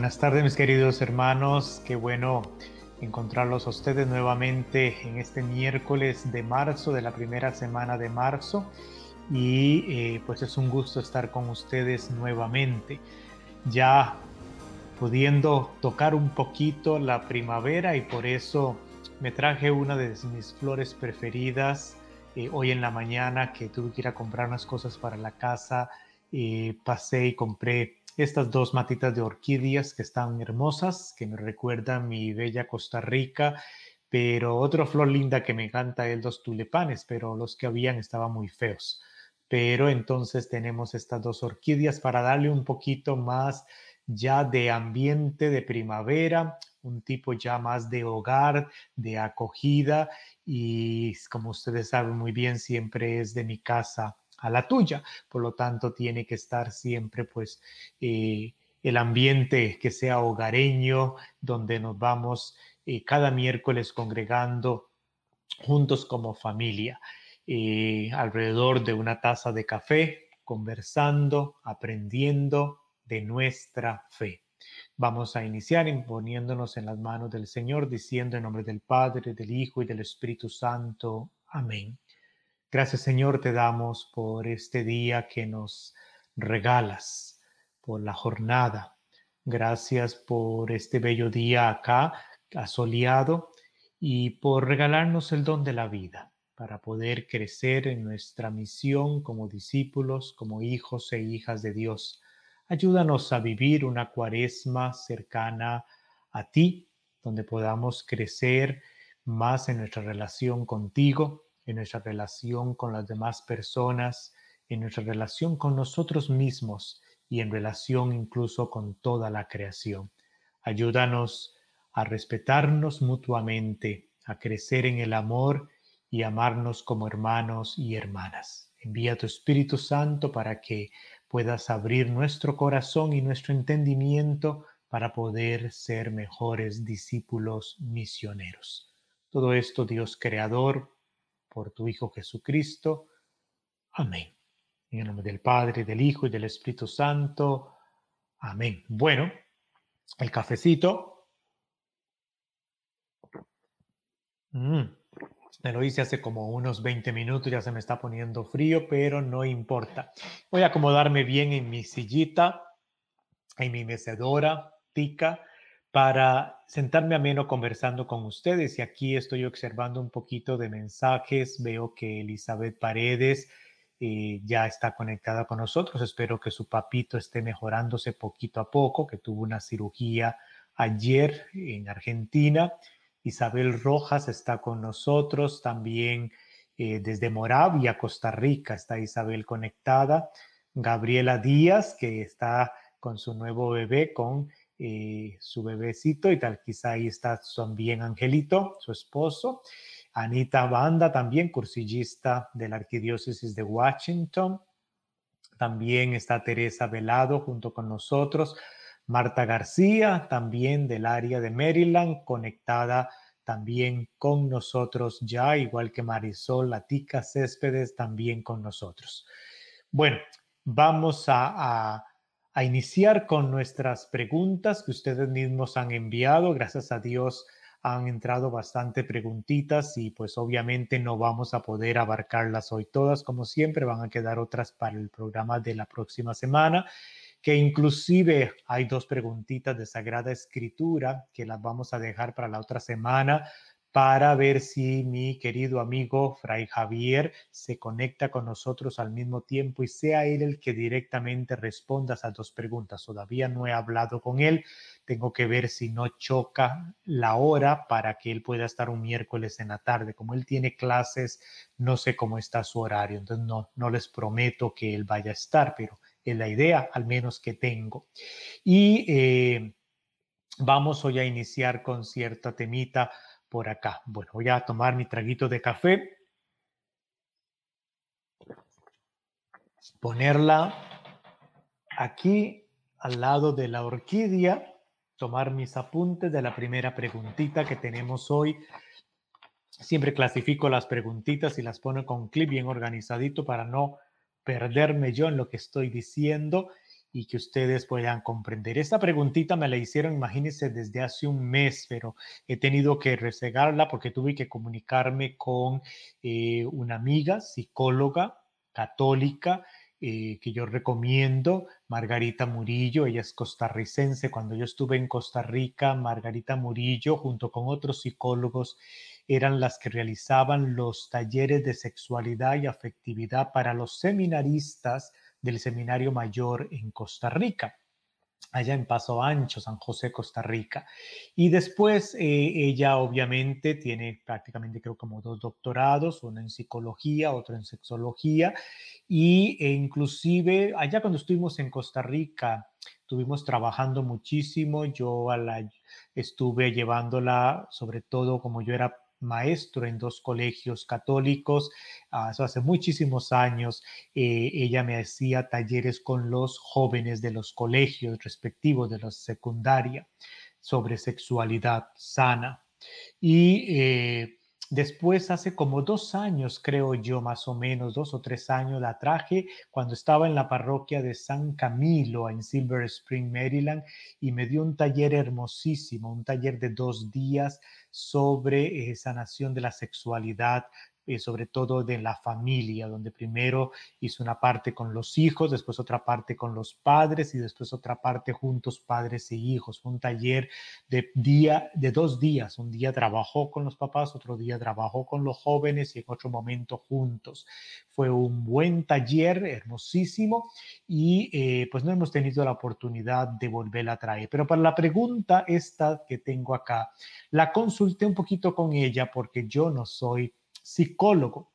Buenas tardes mis queridos hermanos, qué bueno encontrarlos a ustedes nuevamente en este miércoles de marzo, de la primera semana de marzo. Y eh, pues es un gusto estar con ustedes nuevamente, ya pudiendo tocar un poquito la primavera y por eso me traje una de mis flores preferidas eh, hoy en la mañana que tuve que ir a comprar unas cosas para la casa. Eh, pasé y compré estas dos matitas de orquídeas que están hermosas, que me recuerdan mi bella Costa Rica, pero otra flor linda que me encanta es los tulipanes, pero los que habían estaban muy feos. Pero entonces tenemos estas dos orquídeas para darle un poquito más ya de ambiente de primavera, un tipo ya más de hogar, de acogida y como ustedes saben muy bien, siempre es de mi casa a la tuya. Por lo tanto, tiene que estar siempre pues eh, el ambiente que sea hogareño, donde nos vamos eh, cada miércoles congregando juntos como familia, eh, alrededor de una taza de café, conversando, aprendiendo de nuestra fe. Vamos a iniciar imponiéndonos en las manos del Señor, diciendo en nombre del Padre, del Hijo y del Espíritu Santo. Amén. Gracias Señor te damos por este día que nos regalas, por la jornada. Gracias por este bello día acá, asoleado, y por regalarnos el don de la vida para poder crecer en nuestra misión como discípulos, como hijos e hijas de Dios. Ayúdanos a vivir una cuaresma cercana a ti, donde podamos crecer más en nuestra relación contigo en nuestra relación con las demás personas, en nuestra relación con nosotros mismos y en relación incluso con toda la creación. Ayúdanos a respetarnos mutuamente, a crecer en el amor y amarnos como hermanos y hermanas. Envía tu Espíritu Santo para que puedas abrir nuestro corazón y nuestro entendimiento para poder ser mejores discípulos misioneros. Todo esto, Dios Creador, por tu Hijo Jesucristo. Amén. En el nombre del Padre, del Hijo y del Espíritu Santo. Amén. Bueno, el cafecito. Mm, me lo hice hace como unos 20 minutos, ya se me está poniendo frío, pero no importa. Voy a acomodarme bien en mi sillita, en mi mecedora tica para sentarme ameno conversando con ustedes. Y aquí estoy observando un poquito de mensajes. Veo que Elizabeth Paredes eh, ya está conectada con nosotros. Espero que su papito esté mejorándose poquito a poco, que tuvo una cirugía ayer en Argentina. Isabel Rojas está con nosotros también eh, desde Moravia, Costa Rica. Está Isabel conectada. Gabriela Díaz, que está con su nuevo bebé, con eh, su bebecito y tal, quizá ahí está también Angelito, su esposo. Anita Banda, también cursillista de la Arquidiócesis de Washington. También está Teresa Velado junto con nosotros. Marta García, también del área de Maryland, conectada también con nosotros ya, igual que Marisol Latica Céspedes, también con nosotros. Bueno, vamos a a iniciar con nuestras preguntas que ustedes mismos han enviado. Gracias a Dios han entrado bastante preguntitas y pues obviamente no vamos a poder abarcarlas hoy todas. Como siempre van a quedar otras para el programa de la próxima semana que inclusive hay dos preguntitas de Sagrada Escritura que las vamos a dejar para la otra semana para ver si mi querido amigo Fray Javier se conecta con nosotros al mismo tiempo y sea él el que directamente responda a esas dos preguntas. Todavía no he hablado con él, tengo que ver si no choca la hora para que él pueda estar un miércoles en la tarde. Como él tiene clases, no sé cómo está su horario, entonces no, no les prometo que él vaya a estar, pero es la idea al menos que tengo. Y eh, vamos hoy a iniciar con cierta temita por acá. Bueno, voy a tomar mi traguito de café. Ponerla aquí al lado de la orquídea. Tomar mis apuntes de la primera preguntita que tenemos hoy. Siempre clasifico las preguntitas y las pongo con clip bien organizadito para no perderme yo en lo que estoy diciendo. Y que ustedes puedan comprender. Esta preguntita me la hicieron, imagínense, desde hace un mes, pero he tenido que resegarla porque tuve que comunicarme con eh, una amiga, psicóloga católica, eh, que yo recomiendo, Margarita Murillo, ella es costarricense. Cuando yo estuve en Costa Rica, Margarita Murillo, junto con otros psicólogos, eran las que realizaban los talleres de sexualidad y afectividad para los seminaristas del Seminario Mayor en Costa Rica allá en Paso Ancho, San José, Costa Rica. Y después eh, ella obviamente tiene prácticamente creo como dos doctorados, uno en psicología, otro en sexología, y e inclusive allá cuando estuvimos en Costa Rica, estuvimos trabajando muchísimo, yo a la, estuve llevándola, sobre todo como yo era maestro en dos colegios católicos, ah, eso hace muchísimos años, eh, ella me hacía talleres con los jóvenes de los colegios respectivos de la secundaria sobre sexualidad sana. Y eh, Después, hace como dos años, creo yo, más o menos, dos o tres años, la traje cuando estaba en la parroquia de San Camilo, en Silver Spring, Maryland, y me dio un taller hermosísimo, un taller de dos días sobre eh, sanación de la sexualidad, eh, sobre todo de la familia, donde primero hizo una parte con los hijos, después otra parte con los padres y después otra parte juntos padres e hijos. Un taller de día, de dos días. Un día trabajó con los papás, otro día trabajó con los jóvenes y en otro momento juntos. Fue un buen taller, hermosísimo, y eh, pues no hemos tenido la oportunidad de volverla a traer. Pero para la pregunta esta que tengo acá, la consulté un poquito con ella porque yo no soy psicólogo.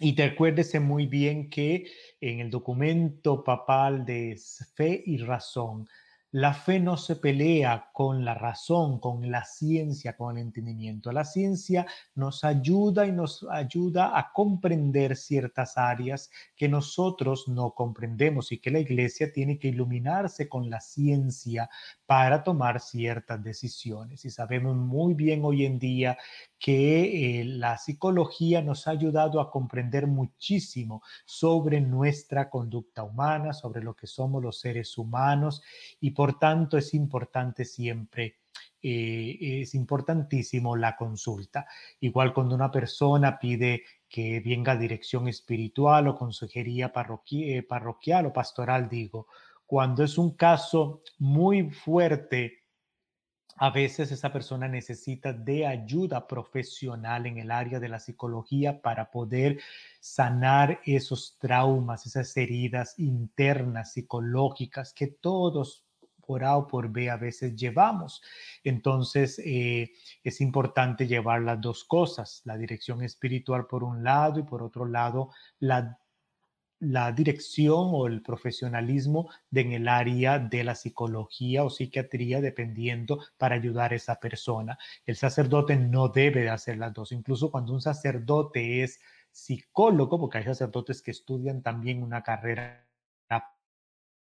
Y te acuérdese muy bien que en el documento papal de Fe y Razón, la fe no se pelea con la razón, con la ciencia, con el entendimiento. La ciencia nos ayuda y nos ayuda a comprender ciertas áreas que nosotros no comprendemos y que la iglesia tiene que iluminarse con la ciencia para tomar ciertas decisiones. Y sabemos muy bien hoy en día que eh, la psicología nos ha ayudado a comprender muchísimo sobre nuestra conducta humana, sobre lo que somos los seres humanos y por tanto es importante siempre eh, es importantísimo la consulta. Igual cuando una persona pide que venga dirección espiritual o consejería eh, parroquial o pastoral, digo, cuando es un caso muy fuerte a veces esa persona necesita de ayuda profesional en el área de la psicología para poder sanar esos traumas, esas heridas internas psicológicas que todos por A o por B a veces llevamos. Entonces eh, es importante llevar las dos cosas, la dirección espiritual por un lado y por otro lado la la dirección o el profesionalismo en el área de la psicología o psiquiatría, dependiendo para ayudar a esa persona. El sacerdote no debe de hacer las dos. Incluso cuando un sacerdote es psicólogo, porque hay sacerdotes que estudian también una carrera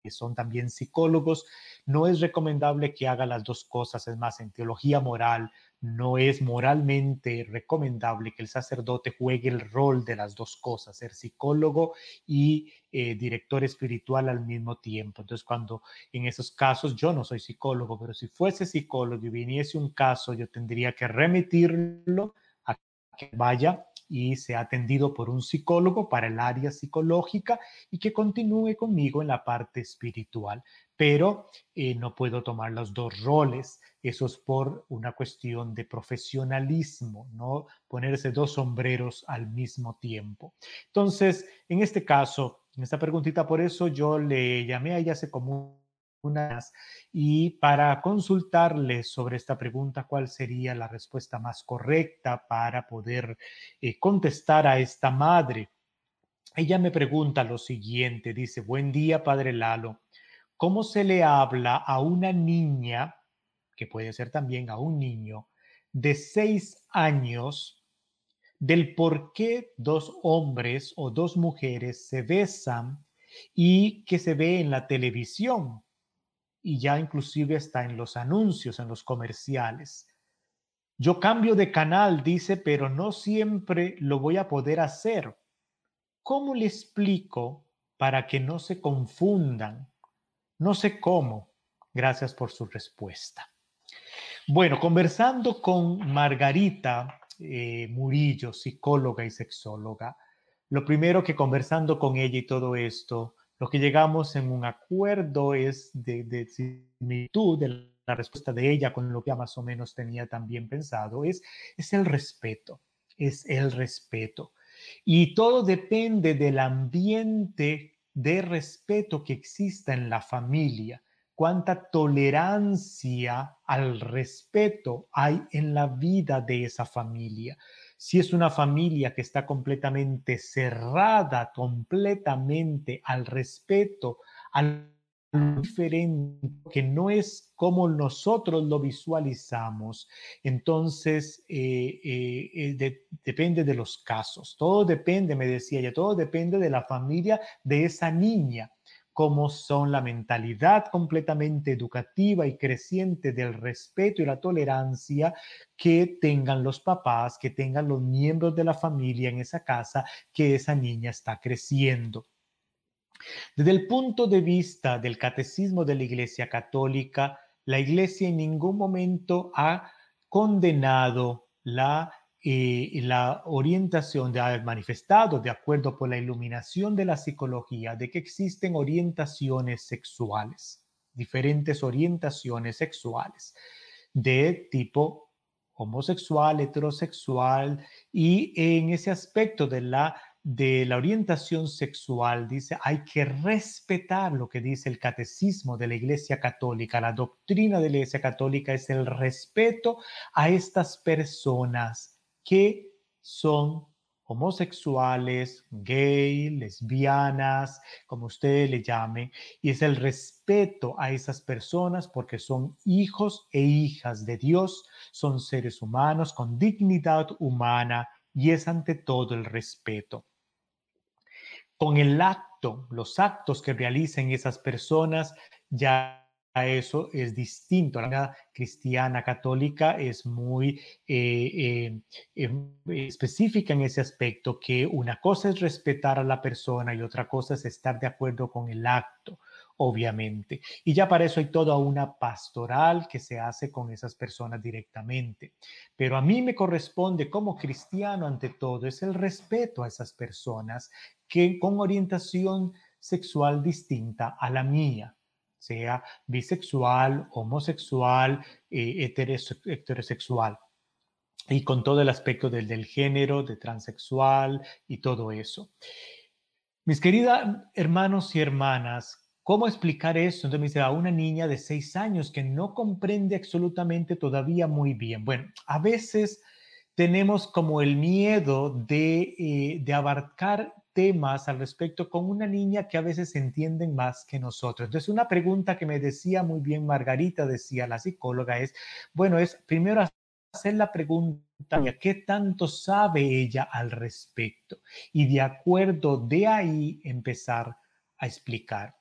que son también psicólogos, no es recomendable que haga las dos cosas. Es más, en teología moral no es moralmente recomendable que el sacerdote juegue el rol de las dos cosas, ser psicólogo y eh, director espiritual al mismo tiempo. Entonces, cuando en esos casos, yo no soy psicólogo, pero si fuese psicólogo y viniese un caso, yo tendría que remitirlo a que vaya y sea atendido por un psicólogo para el área psicológica y que continúe conmigo en la parte espiritual. Pero eh, no puedo tomar los dos roles. Eso es por una cuestión de profesionalismo, no ponerse dos sombreros al mismo tiempo. Entonces, en este caso, en esta preguntita, por eso yo le llamé a ella hace como y para consultarle sobre esta pregunta, cuál sería la respuesta más correcta para poder eh, contestar a esta madre. Ella me pregunta lo siguiente, dice, buen día, padre Lalo, ¿cómo se le habla a una niña, que puede ser también a un niño, de seis años, del por qué dos hombres o dos mujeres se besan y que se ve en la televisión? Y ya inclusive está en los anuncios, en los comerciales. Yo cambio de canal, dice, pero no siempre lo voy a poder hacer. ¿Cómo le explico para que no se confundan? No sé cómo. Gracias por su respuesta. Bueno, conversando con Margarita eh, Murillo, psicóloga y sexóloga, lo primero que conversando con ella y todo esto, lo que llegamos en un acuerdo es de, de similitud de la respuesta de ella con lo que más o menos tenía también pensado, es, es el respeto, es el respeto. Y todo depende del ambiente de respeto que exista en la familia, cuánta tolerancia al respeto hay en la vida de esa familia. Si es una familia que está completamente cerrada, completamente al respeto, al diferente, que no es como nosotros lo visualizamos. Entonces, eh, eh, eh, depende de los casos. Todo depende, me decía ella, todo depende de la familia de esa niña cómo son la mentalidad completamente educativa y creciente del respeto y la tolerancia que tengan los papás, que tengan los miembros de la familia en esa casa que esa niña está creciendo. Desde el punto de vista del catecismo de la Iglesia Católica, la Iglesia en ningún momento ha condenado la, eh, la orientación, de haber manifestado, de acuerdo con la iluminación de la psicología, de que existen orientaciones sexuales, diferentes orientaciones sexuales de tipo homosexual, heterosexual, y en ese aspecto de la de la orientación sexual, dice, hay que respetar lo que dice el catecismo de la Iglesia Católica. La doctrina de la Iglesia Católica es el respeto a estas personas que son homosexuales, gay, lesbianas, como ustedes le llamen, y es el respeto a esas personas porque son hijos e hijas de Dios, son seres humanos con dignidad humana y es ante todo el respeto. Con el acto, los actos que realicen esas personas, ya eso es distinto. La cristiana católica es muy eh, eh, em, específica en ese aspecto, que una cosa es respetar a la persona y otra cosa es estar de acuerdo con el acto obviamente. Y ya para eso hay toda una pastoral que se hace con esas personas directamente. Pero a mí me corresponde como cristiano ante todo es el respeto a esas personas que con orientación sexual distinta a la mía, sea bisexual, homosexual, eh, heterosexual y con todo el aspecto del, del género, de transexual y todo eso. Mis queridas hermanos y hermanas, ¿Cómo explicar eso? Entonces me dice, a una niña de seis años que no comprende absolutamente todavía muy bien. Bueno, a veces tenemos como el miedo de, eh, de abarcar temas al respecto con una niña que a veces entienden más que nosotros. Entonces, una pregunta que me decía muy bien Margarita, decía la psicóloga, es, bueno, es primero hacer la pregunta, ¿qué tanto sabe ella al respecto? Y de acuerdo de ahí empezar a explicar.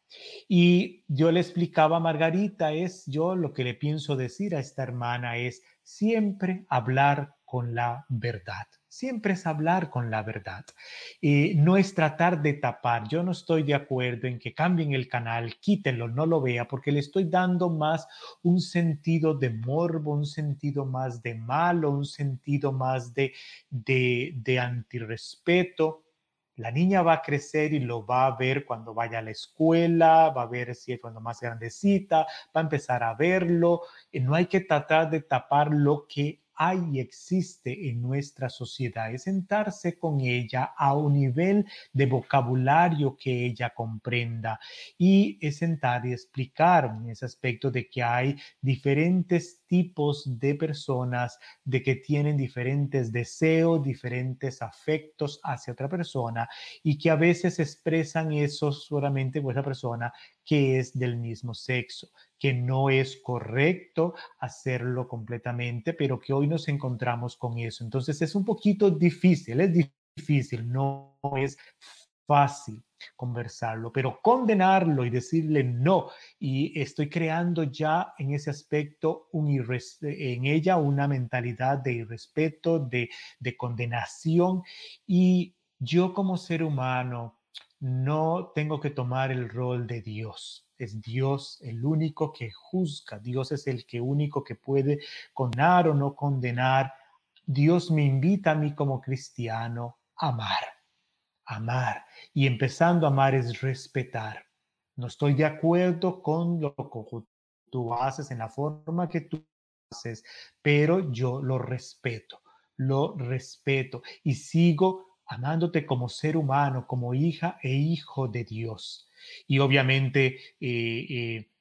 Y yo le explicaba a Margarita, es yo lo que le pienso decir a esta hermana es siempre hablar con la verdad. Siempre es hablar con la verdad. y no es tratar de tapar. Yo no estoy de acuerdo en que cambien el canal, quítenlo, no lo vea, porque le estoy dando más un sentido de morbo, un sentido más de malo, un sentido más de, de, de antirrespeto la niña va a crecer y lo va a ver cuando vaya a la escuela, va a ver si es cuando más grandecita, va a empezar a verlo. Y no hay que tratar de tapar lo que hay y existe en nuestra sociedad, es sentarse con ella a un nivel de vocabulario que ella comprenda y es sentar y explicar en ese aspecto de que hay diferentes tipos de personas, de que tienen diferentes deseos, diferentes afectos hacia otra persona y que a veces expresan eso solamente por esa persona que es del mismo sexo, que no es correcto hacerlo completamente, pero que hoy nos encontramos con eso. Entonces es un poquito difícil, es difícil, no es fácil conversarlo, pero condenarlo y decirle no, y estoy creando ya en ese aspecto un en ella una mentalidad de irrespeto, de, de condenación, y yo como ser humano, no tengo que tomar el rol de Dios. Es Dios el único que juzga. Dios es el que único que puede condenar o no condenar. Dios me invita a mí como cristiano a amar. Amar. Y empezando a amar es respetar. No estoy de acuerdo con lo que tú haces en la forma que tú haces, pero yo lo respeto. Lo respeto y sigo amándote como ser humano, como hija e hijo de Dios. Y obviamente eh, eh,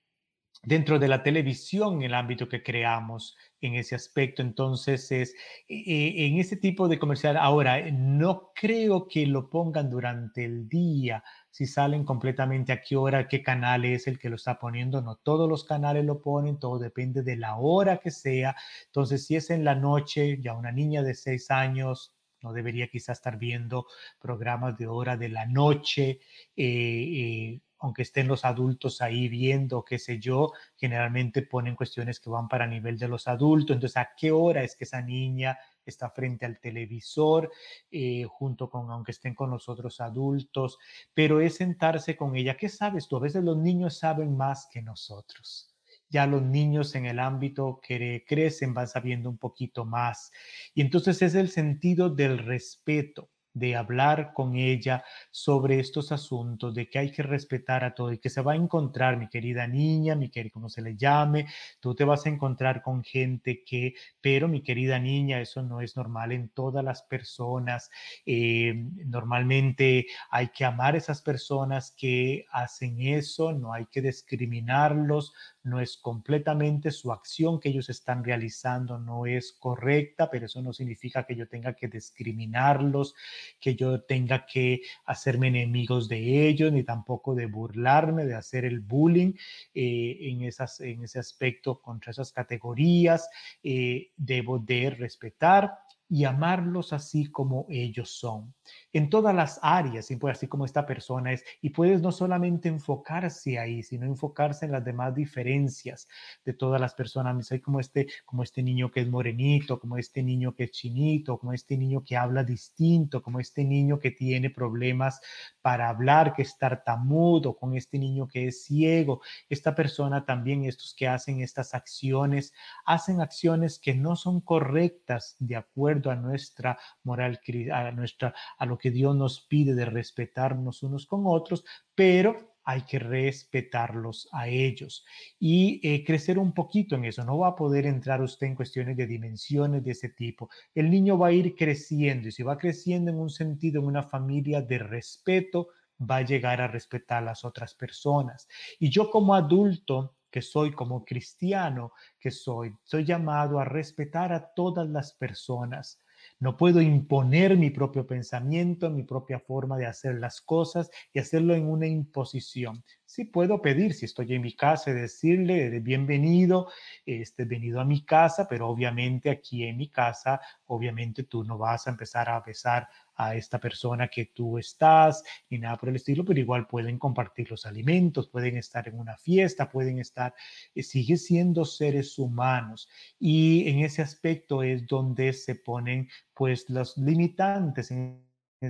dentro de la televisión, el ámbito que creamos en ese aspecto, entonces es eh, en ese tipo de comercial. Ahora, no creo que lo pongan durante el día, si salen completamente a qué hora, qué canal es el que lo está poniendo. No todos los canales lo ponen, todo depende de la hora que sea. Entonces, si es en la noche, ya una niña de seis años, no debería quizás estar viendo programas de hora de la noche, eh, eh, aunque estén los adultos ahí viendo, qué sé yo, generalmente ponen cuestiones que van para nivel de los adultos. Entonces, ¿a qué hora es que esa niña está frente al televisor, eh, junto con, aunque estén con los otros adultos? Pero es sentarse con ella. ¿Qué sabes tú? A veces los niños saben más que nosotros ya los niños en el ámbito crecen van sabiendo un poquito más. Y entonces es el sentido del respeto de hablar con ella sobre estos asuntos, de que hay que respetar a todo y que se va a encontrar, mi querida niña, mi querida, como se le llame, tú te vas a encontrar con gente que, pero mi querida niña, eso no es normal en todas las personas. Eh, normalmente hay que amar a esas personas que hacen eso, no hay que discriminarlos, no es completamente su acción que ellos están realizando, no es correcta, pero eso no significa que yo tenga que discriminarlos, que yo tenga que hacerme enemigos de ellos, ni tampoco de burlarme, de hacer el bullying eh, en, ese aspecto contra esas categorías. Eh, debo de respetar y amarlos así como ellos son en todas las áreas, así como esta persona es, y puedes no solamente enfocarse ahí, sino enfocarse en las demás diferencias de todas las personas. Hay como este, como este niño que es morenito, como este niño que es chinito, como este niño que habla distinto, como este niño que tiene problemas para hablar, que es tartamudo, con este niño que es ciego. Esta persona también, estos que hacen estas acciones, hacen acciones que no son correctas de acuerdo a nuestra moral, a nuestra a lo que Dios nos pide de respetarnos unos con otros, pero hay que respetarlos a ellos y eh, crecer un poquito en eso. No va a poder entrar usted en cuestiones de dimensiones de ese tipo. El niño va a ir creciendo y si va creciendo en un sentido, en una familia de respeto, va a llegar a respetar a las otras personas. Y yo como adulto, que soy como cristiano, que soy, soy llamado a respetar a todas las personas no puedo imponer mi propio pensamiento, mi propia forma de hacer las cosas y hacerlo en una imposición. Sí puedo pedir, si estoy en mi casa, decirle bienvenido, este, venido a mi casa, pero obviamente aquí en mi casa, obviamente tú no vas a empezar a besar a esta persona que tú estás, ni nada por el estilo, pero igual pueden compartir los alimentos, pueden estar en una fiesta, pueden estar, eh, sigue siendo seres humanos. Y en ese aspecto es donde se ponen pues los limitantes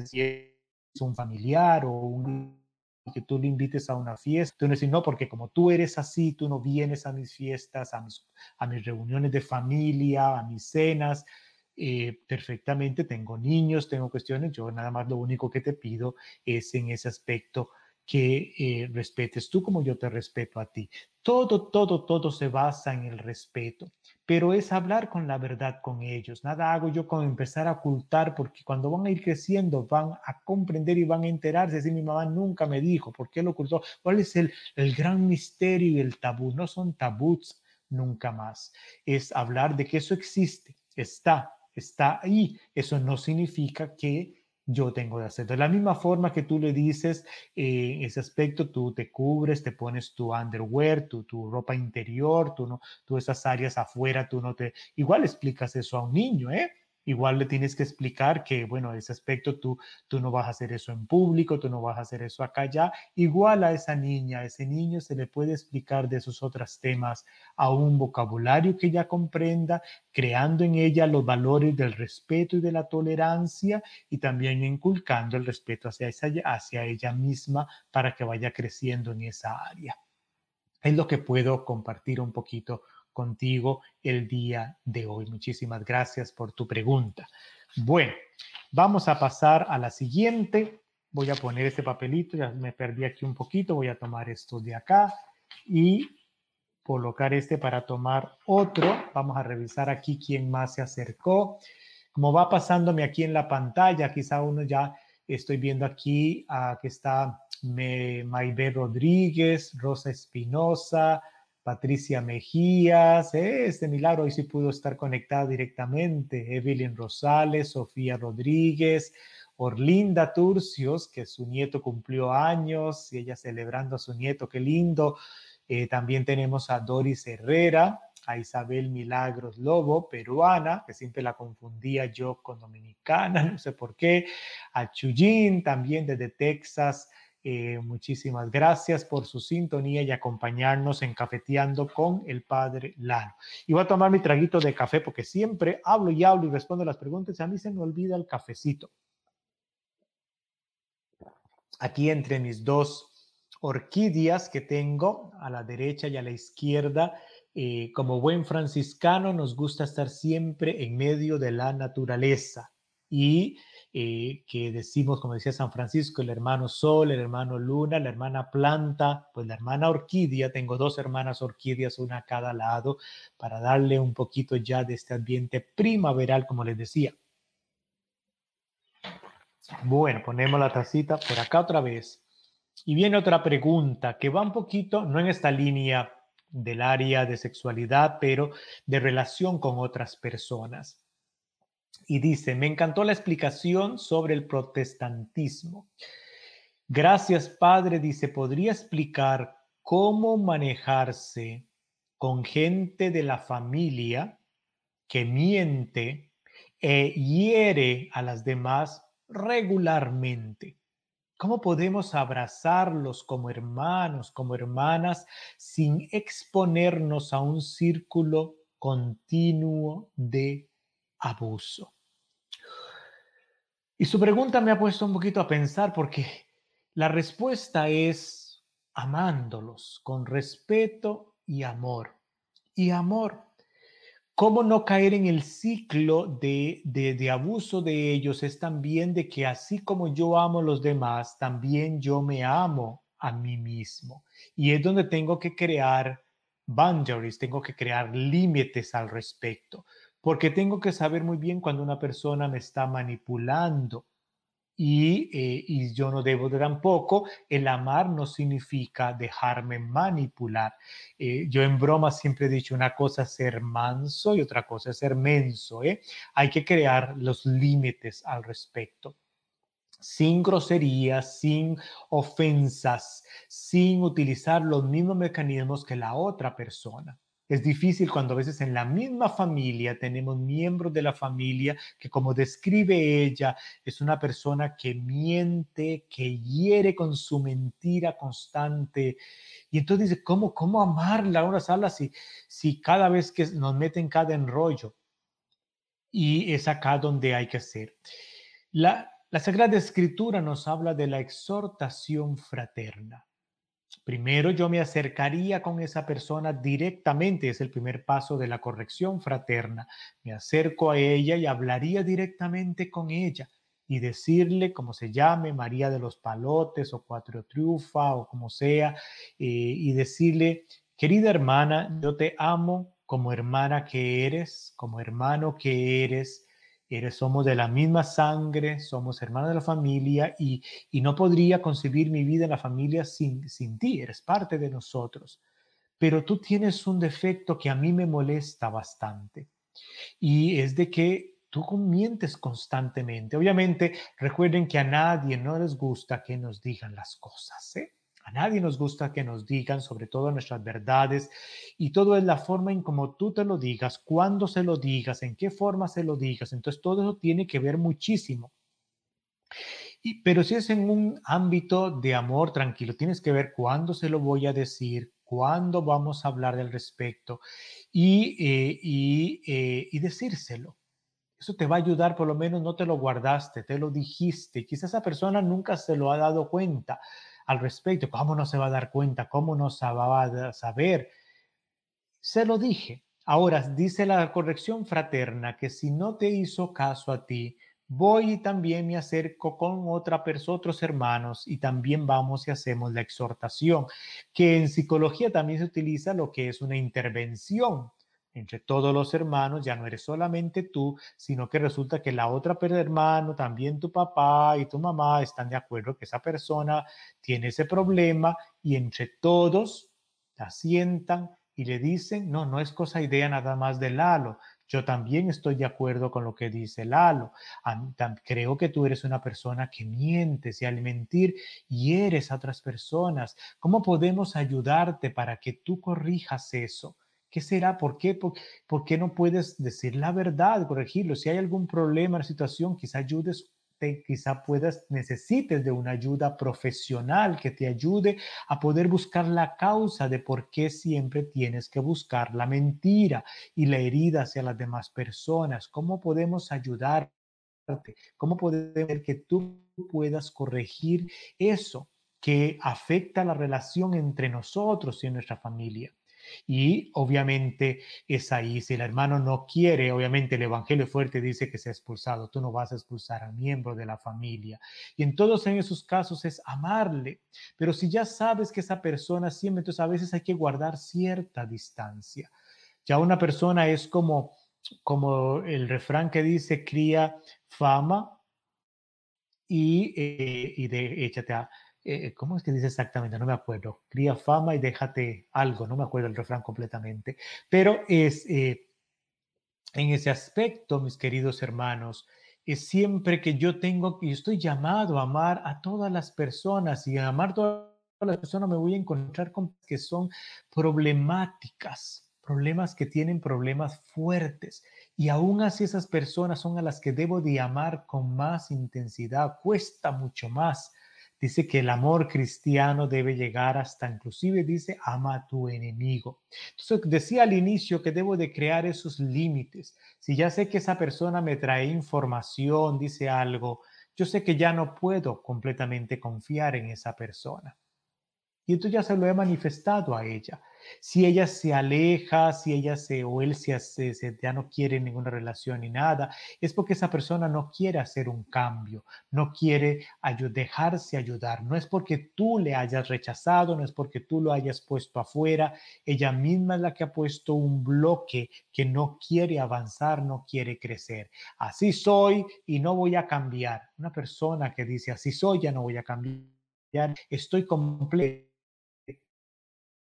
si es un familiar o un que tú le invites a una fiesta, tú no dices, no, porque como tú eres así, tú no vienes a mis fiestas, a mis, a mis reuniones de familia, a mis cenas, eh, perfectamente, tengo niños, tengo cuestiones, yo nada más lo único que te pido es en ese aspecto que eh, respetes tú como yo te respeto a ti. Todo, todo, todo se basa en el respeto, pero es hablar con la verdad con ellos. Nada hago yo con empezar a ocultar, porque cuando van a ir creciendo van a comprender y van a enterarse. Si mi mamá nunca me dijo, ¿por qué lo ocultó? ¿Cuál es el, el gran misterio y el tabú? No son tabús nunca más. Es hablar de que eso existe, está, está ahí. Eso no significa que yo tengo de hacer. De la misma forma que tú le dices eh, ese aspecto, tú te cubres, te pones tu underwear, tu, tu ropa interior, tú no, tú esas áreas afuera, tú no te, igual explicas eso a un niño, ¿eh? Igual le tienes que explicar que, bueno, ese aspecto tú, tú no vas a hacer eso en público, tú no vas a hacer eso acá ya. Igual a esa niña, a ese niño se le puede explicar de esos otros temas a un vocabulario que ella comprenda, creando en ella los valores del respeto y de la tolerancia y también inculcando el respeto hacia, esa, hacia ella misma para que vaya creciendo en esa área. Es lo que puedo compartir un poquito contigo el día de hoy. Muchísimas gracias por tu pregunta. Bueno, vamos a pasar a la siguiente. Voy a poner este papelito, ya me perdí aquí un poquito, voy a tomar esto de acá y colocar este para tomar otro. Vamos a revisar aquí quién más se acercó. Como va pasándome aquí en la pantalla, quizá uno ya estoy viendo aquí uh, que está Maybe Rodríguez, Rosa Espinosa, Patricia Mejías, este milagro hoy sí pudo estar conectada directamente, Evelyn Rosales, Sofía Rodríguez, Orlinda Turcios, que su nieto cumplió años y ella celebrando a su nieto, qué lindo. Eh, también tenemos a Doris Herrera, a Isabel Milagros Lobo, peruana, que siempre la confundía yo con dominicana, no sé por qué, a Chuyín, también desde Texas, eh, muchísimas gracias por su sintonía y acompañarnos en Cafeteando con el Padre Lano. Y voy a tomar mi traguito de café porque siempre hablo y hablo y respondo las preguntas a mí se me olvida el cafecito. Aquí entre mis dos orquídeas que tengo a la derecha y a la izquierda, eh, como buen franciscano nos gusta estar siempre en medio de la naturaleza y eh, que decimos, como decía San Francisco, el hermano Sol, el hermano Luna, la hermana Planta, pues la hermana Orquídea, tengo dos hermanas orquídeas, una a cada lado, para darle un poquito ya de este ambiente primaveral, como les decía. Bueno, ponemos la tacita por acá otra vez. Y viene otra pregunta que va un poquito, no en esta línea del área de sexualidad, pero de relación con otras personas y dice, me encantó la explicación sobre el protestantismo. Gracias, Padre, dice, ¿podría explicar cómo manejarse con gente de la familia que miente e hiere a las demás regularmente? ¿Cómo podemos abrazarlos como hermanos, como hermanas, sin exponernos a un círculo continuo de abuso. Y su pregunta me ha puesto un poquito a pensar porque la respuesta es amándolos con respeto y amor. Y amor. ¿Cómo no caer en el ciclo de, de, abuso de ellos? Es también de que así como yo amo a los demás, también yo me amo a mí mismo. Y es donde tengo que crear boundaries, tengo que crear límites al respecto porque tengo que saber muy bien cuando una persona me está manipulando. Y, eh, yo no debo de tampoco, el amar no significa dejarme manipular. Eh, yo en broma siempre he dicho una cosa es ser manso y otra cosa es ser menso. ¿eh? Hay que crear los límites al respecto. Sin groserías, sin ofensas, sin utilizar los mismos mecanismos que la otra persona. Es difícil cuando a veces en la misma familia tenemos miembros de la familia que como describe ella, es una persona que miente, que hiere con su mentira constante. Y entonces dice, ¿cómo, cómo amarla una sala si, si cada vez que nos meten cada enrollo? Y es acá donde hay que hacer. La, la Sagrada Escritura nos habla de la exhortación fraterna. Primero yo me acercaría con esa persona directamente, es el primer paso de la corrección fraterna. Me acerco a ella y hablaría directamente con ella y decirle, como se llame, María de los Palotes o Cuatro Triunfa o como sea, eh, y decirle, querida hermana, yo te amo como hermana que eres, como hermano que eres, somos de la misma sangre, somos hermanos de la familia y, no podría concebir mi vida en la familia sin, sin ti, eres parte de nosotros. Pero tú tienes un defecto que a mí me molesta bastante y es de que tú mientes constantemente. Obviamente, recuerden que a nadie no les gusta que nos digan las cosas. ¿eh? Nadie nos gusta que nos digan sobre todo nuestras verdades y todo es la forma en cómo tú te lo digas, cuándo se lo digas, en qué forma se lo digas. Entonces todo eso tiene que ver muchísimo. Y, pero si es en un ámbito de amor tranquilo, tienes que ver cuándo se lo voy a decir, cuándo vamos a hablar del respecto y, eh, y, eh, y decírselo. Eso te va a ayudar, por lo menos no te lo guardaste, te lo dijiste. Quizás esa persona nunca se lo ha dado cuenta al respecto. ¿Cómo no se va a dar cuenta? ¿Cómo no se va a saber? Se lo dije. Ahora, dice la corrección fraterna que si no te hizo caso a ti, voy y también me acerco con otra persona, otros hermanos, y también vamos y hacemos la exhortación, que en psicología también se utiliza lo que es una intervención entre todos los hermanos, ya no eres solamente tú, sino que resulta que la otra hermano, también tu papá y tu mamá están de acuerdo que esa persona tiene ese problema y entre todos la sientan y le dicen, no, no es cosa idea nada más de Lalo, yo también estoy de acuerdo con lo que dice Lalo. Creo que tú eres una persona que mientes y al mentir hieres a otras personas. ¿Cómo podemos ayudarte para que tú corrijas eso? ¿Qué será? ¿Por qué? ¿Por, qué no puedes decir la verdad, corregirlo? Si hay algún problema, situación, quizá ayudes quizá puedas, necesites de una ayuda profesional que te ayude a poder buscar la causa de por qué siempre tienes que buscar la mentira y la herida hacia las demás personas. ¿Cómo podemos ayudarte? ¿Cómo podemos que tú puedas corregir eso que afecta la relación entre nosotros y nuestra familia? Y obviamente es ahí, si el hermano no quiere, obviamente el Evangelio fuerte dice que se ha expulsado, tú no vas a expulsar a miembro de la familia. Y en todos esos casos es amarle, pero si ya sabes que esa persona siempre, entonces a veces hay que guardar cierta distancia. Ya una persona es como, como el refrán que dice, cría fama y, eh, y de, échate a eh, ¿cómo es que dice exactamente? No me acuerdo. Cría fama y déjate algo, no me acuerdo el refrán completamente. Pero es eh, en ese aspecto, mis queridos hermanos, es siempre que yo tengo, y estoy llamado a amar a todas las personas y a amar a todas las personas me voy a encontrar con que son problemáticas, problemas que tienen problemas fuertes. Y aún así esas personas son a las que debo de amar con más intensidad, cuesta mucho más Dice que el amor cristiano debe llegar hasta, inclusive dice, ama a tu enemigo. Entonces decía al inicio que debo de crear esos límites. Si ya sé que esa persona me trae información, dice algo, yo sé que ya no puedo completamente confiar en esa persona. Y esto ya se lo he manifestado a ella. Si ella se aleja, si ella se o él se, se, ya no quiere ninguna relación ni nada, es porque esa persona no quiere hacer un cambio, no quiere dejarse ayudar. No es porque tú le hayas rechazado, no es porque tú lo hayas puesto afuera. Ella misma es la que ha puesto un bloque que no quiere avanzar, no quiere crecer. Así soy y no voy a cambiar. Una persona que dice así soy, ya no voy a cambiar. Estoy completo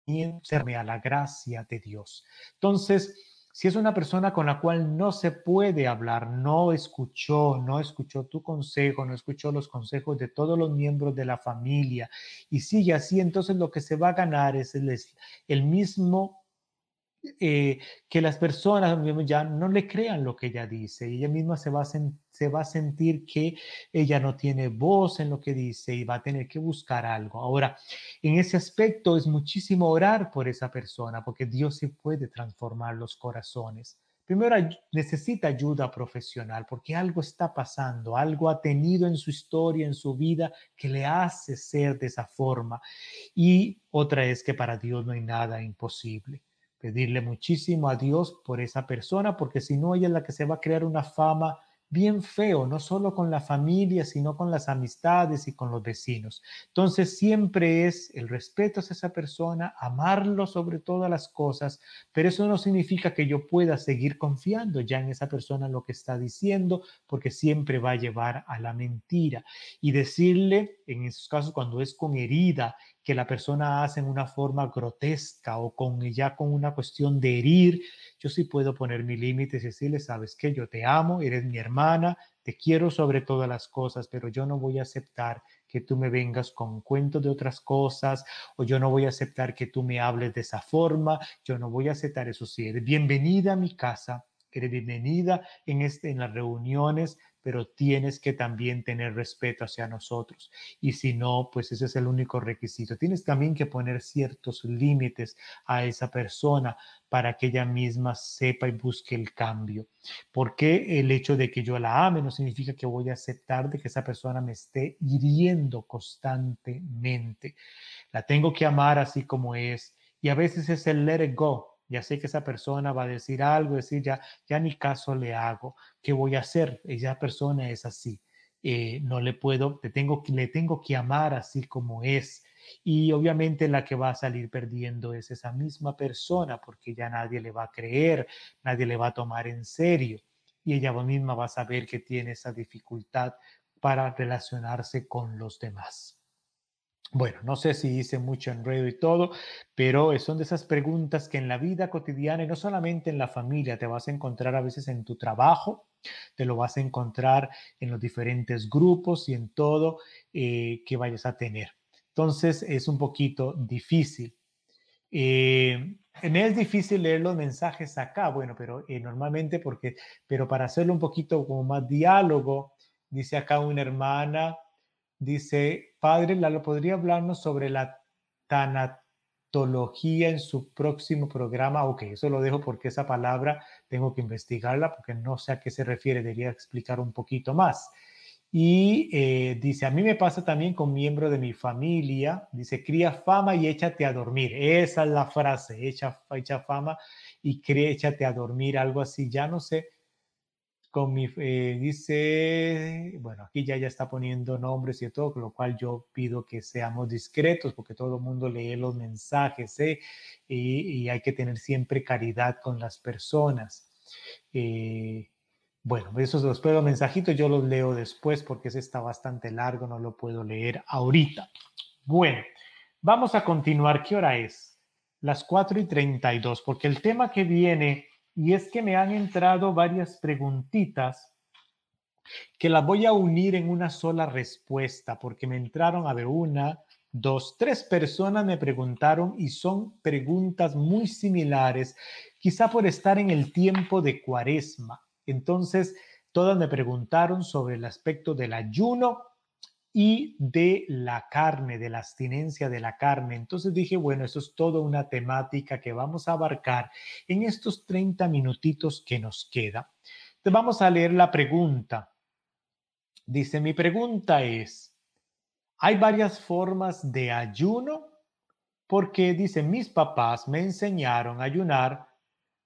a la gracia de Dios. Entonces, si es una persona con la cual no se puede hablar, no escuchó, no escuchó tu consejo, no escuchó los consejos de todos los miembros de la familia y sigue así, entonces lo que se va a ganar es el, el mismo eh, que las personas ya no le crean lo que ella dice. Ella misma se va, a se va a sentir que ella no tiene voz en lo que dice y va a tener que buscar algo. Ahora, en ese aspecto es muchísimo orar por esa persona porque Dios sí puede transformar los corazones. Primero necesita ayuda profesional porque algo está pasando, algo ha tenido en su historia, en su vida, que le hace ser de esa forma. Y otra es que para Dios no hay nada imposible pedirle muchísimo a Dios por esa persona, porque si no, ella es la que se va a crear una fama bien feo, no solo con la familia, sino con las amistades y con los vecinos. Entonces siempre es el respeto a esa persona, amarlo sobre todas las cosas, pero eso no significa que yo pueda seguir confiando ya en esa persona lo que está diciendo, porque siempre va a llevar a la mentira. Y decirle, en esos casos, cuando es con herida que la persona hace en una forma grotesca o con ya con una cuestión de herir, yo sí puedo poner mi límites y decirle, sabes que yo te amo, eres mi hermana, te quiero sobre todas las cosas, pero yo no voy a aceptar que tú me vengas con cuentos de otras cosas, o yo no voy a aceptar que tú me hables de esa forma, yo no voy a aceptar eso. Sí, bienvenida a mi casa, eres bienvenida en, este, en las reuniones, pero tienes que también tener respeto hacia nosotros. Y si no, pues ese es el único requisito. Tienes también que poner ciertos límites a esa persona para que ella misma sepa y busque el cambio. Porque el hecho de que yo la ame no significa que voy a aceptar de que esa persona me esté hiriendo constantemente. La tengo que amar así como es. Y a veces es el let it go, ya sé que esa persona va a decir algo, decir, ya, ya ni caso le hago, ¿qué voy a hacer? Esa persona es así. Eh, no le puedo, le tengo, le tengo que amar así como es. Y obviamente la que va a salir perdiendo es esa misma persona porque ya nadie le va a creer, nadie le va a tomar en serio. Y ella misma va a saber que tiene esa dificultad para relacionarse con los demás. Bueno, no sé si hice mucho enredo y todo, pero son de esas preguntas que en la vida cotidiana y no solamente en la familia, te vas a encontrar a veces en tu trabajo, te lo vas a encontrar en los diferentes grupos y en todo eh, que vayas a tener. Entonces es un poquito difícil. Eh, es difícil leer los mensajes acá, bueno, pero eh, normalmente porque, pero para hacerlo un poquito como más diálogo, dice acá una hermana, Dice, Padre Lalo, ¿podría hablarnos sobre la tanatología en su próximo programa? Ok, eso lo dejo porque esa palabra tengo que investigarla porque no sé a qué se refiere, debería explicar un poquito más. Y eh, dice, a mí me pasa también con miembro de mi familia, dice, cría fama y échate a dormir. Esa es la frase, echa, echa fama y cría, échate a dormir, algo así. Ya no sé eh, dice, bueno, aquí ya ya está poniendo nombres y todo, con lo cual yo pido que seamos discretos porque todo el mundo lee los mensajes ¿eh? y, hay que tener siempre caridad con las personas. Eh, bueno, esos los puedo mensajitos, yo los leo después porque ese está bastante largo, no lo puedo leer ahorita. Bueno, vamos a continuar. ¿Qué hora es? Las 4 y 32, porque el tema que viene y es que me han entrado varias preguntitas que las voy a unir en una sola respuesta, porque me entraron a ver una, dos, tres personas me preguntaron y son preguntas muy similares, quizá por estar en el tiempo de cuaresma. Entonces, todas me preguntaron sobre el aspecto del ayuno y de la carne, de la abstinencia de la carne. Entonces dije, bueno, eso es toda una temática que vamos a abarcar en estos 30 minutitos que nos queda. Vamos a leer la pregunta. Dice, mi pregunta es, ¿hay varias formas de ayuno? Porque dice, mis papás me enseñaron a ayunar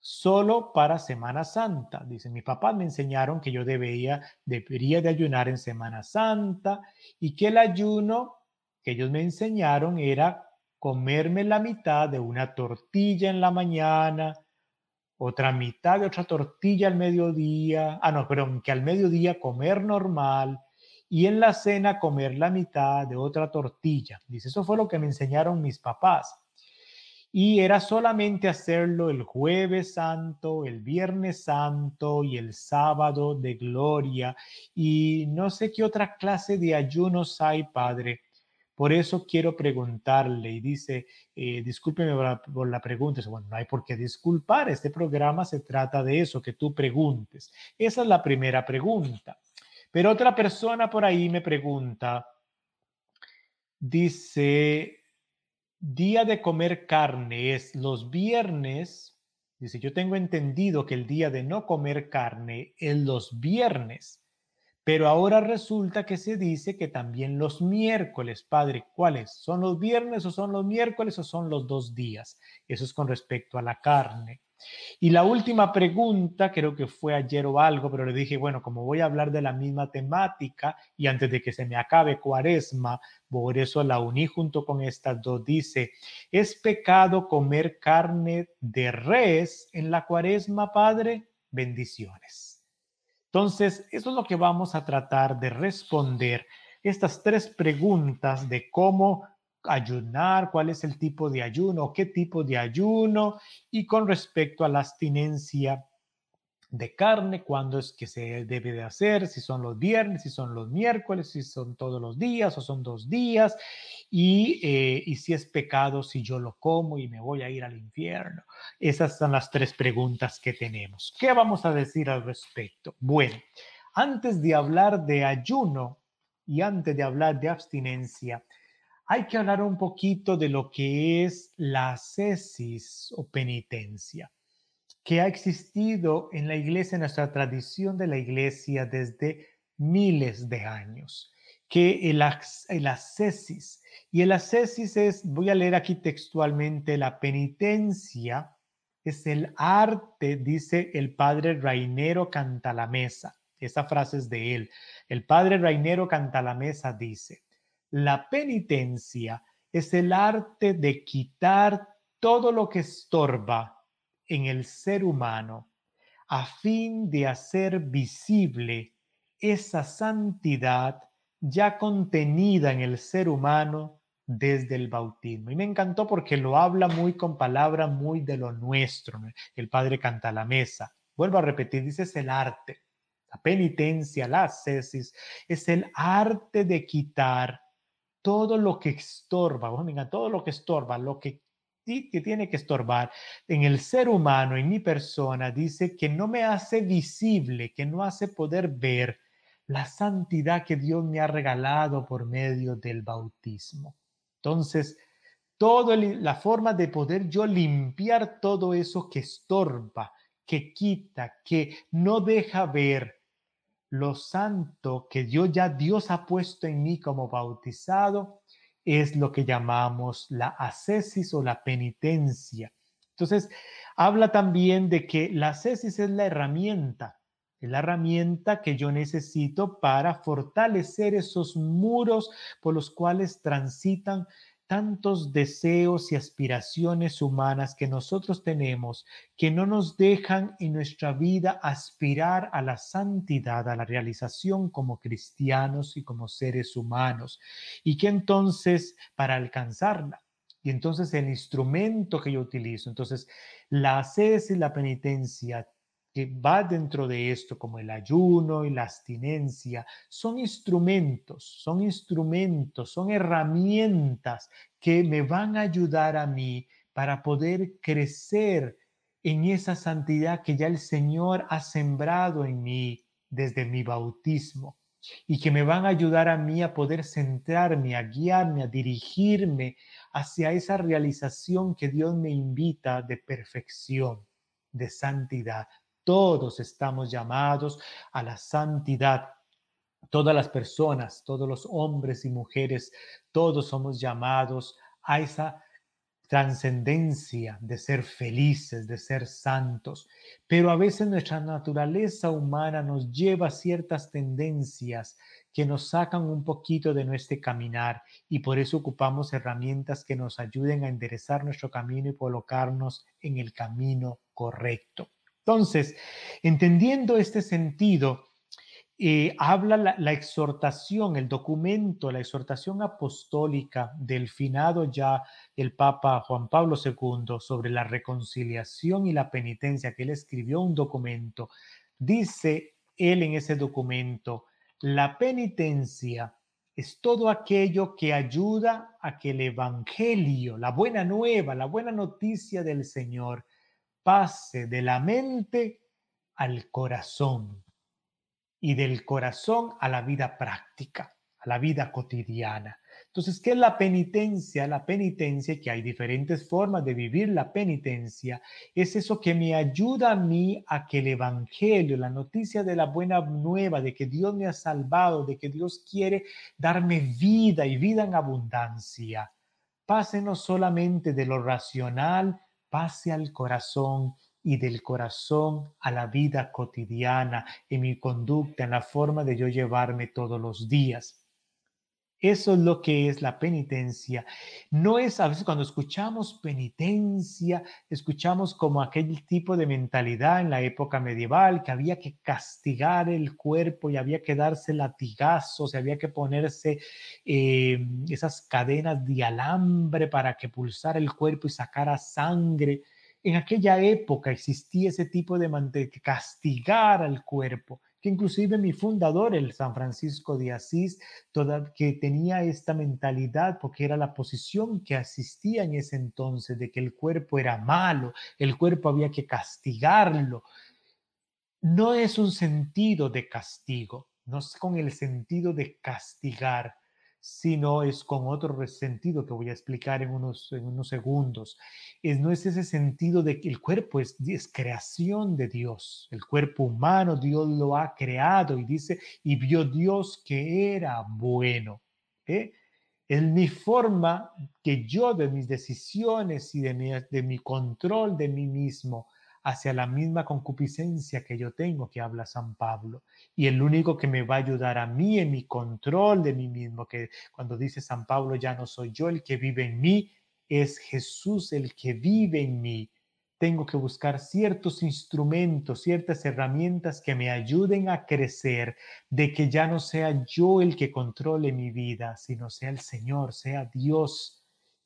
solo para Semana Santa. Dice, mi papá me enseñaron que yo debería, debería de ayunar en Semana Santa y que el ayuno que ellos me enseñaron era comerme la mitad de una tortilla en la mañana, otra mitad de otra tortilla al mediodía, ah, no, perdón, que al mediodía comer normal y en la cena comer la mitad de otra tortilla. Dice, eso fue lo que me enseñaron mis papás y era solamente hacerlo el jueves santo, el viernes santo y el sábado de gloria. Y no sé qué otra clase de ayunos hay, Padre. Por eso quiero preguntarle, y dice, eh, discúlpeme por la, pregunta, bueno, no hay por qué disculpar, este programa se trata de eso, que tú preguntes. Esa es la primera pregunta. Pero otra persona por ahí me pregunta, dice, día de comer carne es los viernes. Dice, yo tengo entendido que el día de no comer carne es los viernes, pero ahora resulta que se dice que también los miércoles, padre, ¿cuáles? ¿Son los viernes o son los miércoles o son los dos días? Eso es con respecto a la carne. Y la última pregunta, creo que fue ayer o algo, pero le dije, bueno, como voy a hablar de la misma temática y antes de que se me acabe cuaresma, por eso la uní junto con estas dos, dice, ¿es pecado comer carne de res en la cuaresma, Padre? Bendiciones. Entonces, eso es lo que vamos a tratar de responder estas tres preguntas de cómo ayunar, cuál es el tipo de ayuno, qué tipo de ayuno y con respecto a la abstinencia de carne, cuándo es que se debe de hacer, si son los viernes, si son los miércoles, si son todos los días o son dos días, y, eh, y si es pecado si yo lo como y me voy a ir al infierno. Esas son las tres preguntas que tenemos. ¿Qué vamos a decir al respecto? Bueno, antes de hablar de ayuno y antes de hablar de abstinencia, hay que hablar un poquito de lo que es la cesis o penitencia que ha existido en la iglesia, en nuestra tradición de la iglesia desde miles de años, que el, y el ascesis es, voy a leer aquí textualmente, la penitencia es el arte, dice el padre Rainero Cantalamesa, esa frase es de él, el padre Rainero Cantalamesa dice, la penitencia es el arte de quitar todo lo que estorba en el ser humano a fin de hacer visible esa santidad ya contenida en el ser humano desde el bautismo. Y me encantó porque lo habla muy con palabra muy de lo nuestro. El Padre canta la mesa. Vuelvo a repetir, dice es el arte. La penitencia, la ascesis, es el arte de quitar todo lo que estorba, venga, todo lo que estorba, lo que que tiene que estorbar en el ser humano, en mi persona, dice que no me hace visible, que no hace poder ver la santidad que Dios me ha regalado por medio del bautismo. Entonces, toda la forma de poder yo limpiar todo eso que estorba, que quita, que no deja ver lo santo que Dios ya Dios ha puesto en mí como bautizado, es lo que llamamos la ascesis o la penitencia. Entonces, habla también de que la ascesis es la herramienta, es la herramienta que yo necesito para fortalecer esos muros por los cuales transitan tantos deseos y aspiraciones humanas que nosotros tenemos que no nos dejan en nuestra vida aspirar a la santidad, a la realización como cristianos y como seres humanos. Y que entonces para alcanzarla, y entonces el instrumento que yo utilizo, entonces la sed y la penitencia que va dentro de esto, como el ayuno y la abstinencia, son instrumentos, son instrumentos, son herramientas que me van a ayudar a mí para poder crecer en esa santidad que ya el Señor ha sembrado en mí desde mi bautismo y que me van a ayudar a mí a poder centrarme, a guiarme, a dirigirme hacia esa realización que Dios me invita de perfección, de santidad, todos estamos llamados a la santidad. Todas las personas, todos los hombres y mujeres, todos somos llamados a esa trascendencia de ser felices, de ser santos. Pero a veces nuestra naturaleza humana nos lleva a ciertas tendencias que nos sacan un poquito de nuestro caminar y por eso ocupamos herramientas que nos ayuden a enderezar nuestro camino y colocarnos en el camino correcto. Entonces, entendiendo este sentido, eh, habla la, exhortación, el documento, la exhortación apostólica del finado ya el Papa Juan Pablo II sobre la reconciliación y la penitencia, que él escribió un documento. Dice él en ese documento, la penitencia es todo aquello que ayuda a que el Evangelio, la buena nueva, la buena noticia del Señor, pase de la mente al corazón y del corazón a la vida práctica, a la vida cotidiana. Entonces, ¿qué es la penitencia? La penitencia, que hay diferentes formas de vivir la penitencia, es eso que me ayuda a mí a que el Evangelio, la noticia de la buena nueva, de que Dios me ha salvado, de que Dios quiere darme vida y vida en abundancia, pase no solamente de lo racional, pase al corazón y del corazón a la vida cotidiana, en mi conducta, en la forma de yo llevarme todos los días. Eso es lo que es la penitencia. No es a veces cuando escuchamos penitencia, escuchamos como aquel tipo de mentalidad en la época medieval que había que castigar el cuerpo y había que darse latigazos, y había que ponerse eh, esas cadenas de alambre para que pulsara el cuerpo y sacara sangre. en aquella época existía ese tipo de, de castigar al cuerpo que inclusive mi fundador, el San Francisco de Asís, toda, que tenía esta mentalidad porque era la posición que asistía en ese entonces de que el cuerpo era malo, el cuerpo había que castigarlo. No es un sentido de castigo, no es con el sentido de castigar, sino es con otro sentido que voy a explicar en unos, en unos segundos. Es, no es ese sentido de que el cuerpo es, es, creación de Dios, el cuerpo humano Dios lo ha creado y dice, y vio Dios que era bueno. ¿eh? Es mi forma que yo de mis decisiones y de mi, de mi control de mí mismo hacia la misma concupiscencia que yo tengo que habla San Pablo. Y el único que me va a ayudar a mí en mi control de mí mismo, que cuando dice San Pablo, ya no soy yo el que vive en mí, es Jesús el que vive en mí. Tengo que buscar ciertos instrumentos, ciertas herramientas que me ayuden a crecer, de que ya no sea yo el que controle mi vida, sino sea el Señor, sea Dios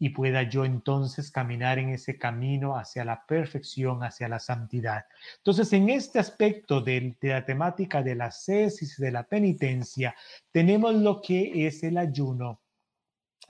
y pueda yo entonces caminar en ese camino hacia la perfección, hacia la santidad. Entonces, en este aspecto de, la temática de la cesis, de la penitencia, tenemos lo que es el ayuno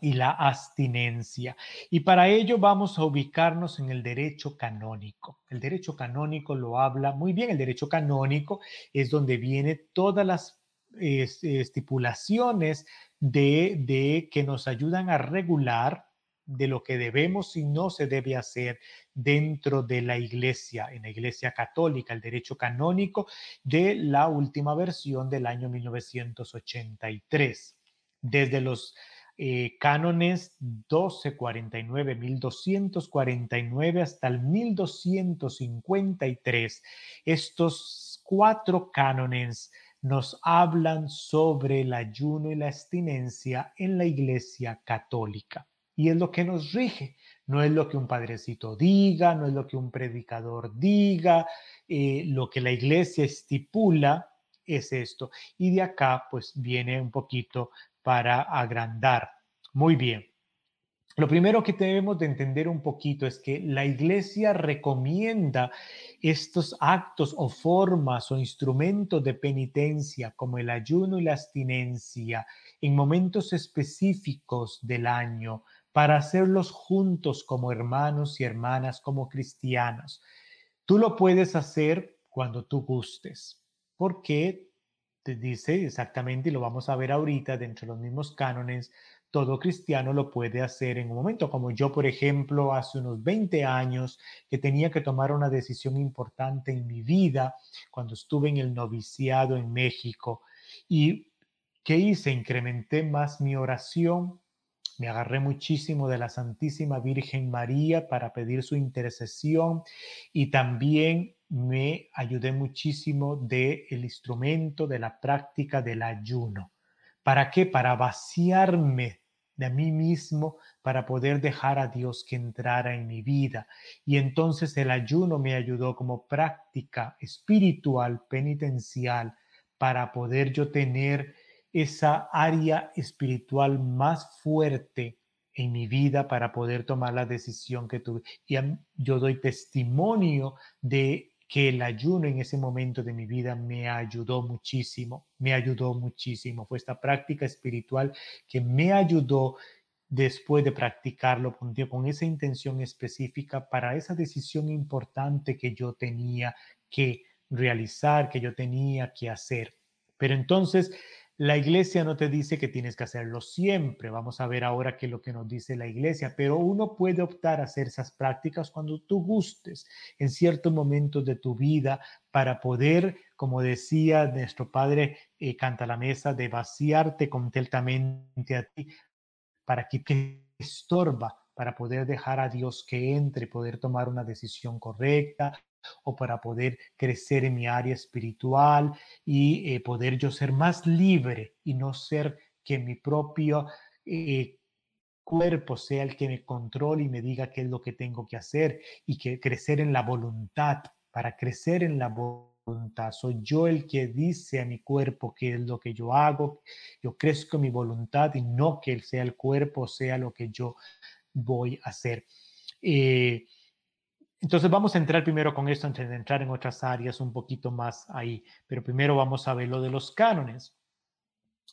y la abstinencia. Y para ello vamos a ubicarnos en el derecho canónico. El derecho canónico lo habla muy bien. El derecho canónico es donde viene todas las estipulaciones de, de que nos ayudan a regular de lo que debemos y no se debe hacer dentro de la iglesia, en la iglesia católica, el derecho canónico de la última versión del año 1983. Desde los eh, cánones 1249, 1249 hasta el 1253, estos cuatro cánones nos hablan sobre el ayuno y la abstinencia en la iglesia católica y es lo que nos rige. No es lo que un padrecito diga, no es lo que un predicador diga, eh, lo que la iglesia estipula es esto. Y de acá pues viene un poquito para agrandar. Muy bien. Lo primero que debemos de entender un poquito es que la iglesia recomienda estos actos o formas o instrumentos de penitencia como el ayuno y la abstinencia en momentos específicos del año para hacerlos juntos como hermanos y hermanas, como cristianos. Tú lo puedes hacer cuando tú gustes, porque te dice exactamente, y lo vamos a ver ahorita dentro de los mismos cánones, todo cristiano lo puede hacer en un momento, como yo, por ejemplo, hace unos 20 años que tenía que tomar una decisión importante en mi vida cuando estuve en el noviciado en México. ¿Y qué hice? Incrementé más mi oración, me agarré muchísimo de la Santísima Virgen María para pedir su intercesión y también me ayudé muchísimo del el instrumento de la práctica del ayuno. ¿Para qué? Para vaciarme de mí mismo para poder dejar a Dios que entrara en mi vida. Y entonces el ayuno me ayudó como práctica espiritual, penitencial, para poder yo tener esa área espiritual más fuerte en mi vida para poder tomar la decisión que tuve. Y yo doy testimonio de que el ayuno en ese momento de mi vida me ayudó muchísimo, me ayudó muchísimo. Fue esta práctica espiritual que me ayudó después de practicarlo con, con esa intención específica para esa decisión importante que yo tenía que realizar, que yo tenía que hacer. Pero entonces, la iglesia no te dice que tienes que hacerlo siempre. Vamos a ver ahora qué es lo que nos dice la iglesia, pero uno puede optar a hacer esas prácticas cuando tú gustes, en ciertos momentos de tu vida, para poder, como decía nuestro padre eh, Canta la Mesa, de vaciarte completamente a ti, para que te estorba, para poder dejar a Dios que entre, poder tomar una decisión correcta, o para poder crecer en mi área espiritual y eh, poder yo ser más libre y no ser que mi propio eh, cuerpo sea el que me controle y me diga qué es lo que tengo que hacer y que crecer en la voluntad. Para crecer en la voluntad, soy yo el que dice a mi cuerpo qué es lo que yo hago. Yo crezco en mi voluntad y no que sea el cuerpo sea lo que yo voy a hacer. Eh, Entonces vamos a entrar primero con esto antes de entrar en otras áreas un poquito más ahí, pero primero vamos a ver lo de los cánones.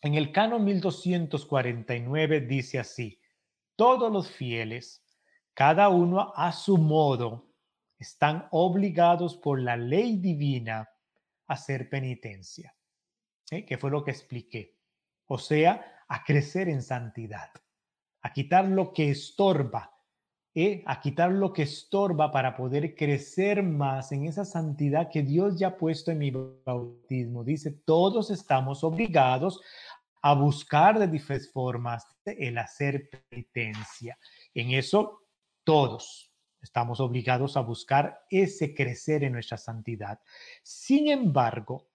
En el canon 1249 dice así, todos los fieles, cada uno a su modo, están obligados por la ley divina a hacer penitencia, que fue lo que expliqué, o sea, a crecer en santidad, a quitar lo que estorba, ¿eh? a quitar lo que estorba para poder crecer más en esa santidad que Dios ya ha puesto en mi bautismo. Dice, todos estamos obligados a buscar de diferentes formas el hacer penitencia. En eso, todos estamos obligados a buscar ese crecer en nuestra santidad. Sin embargo,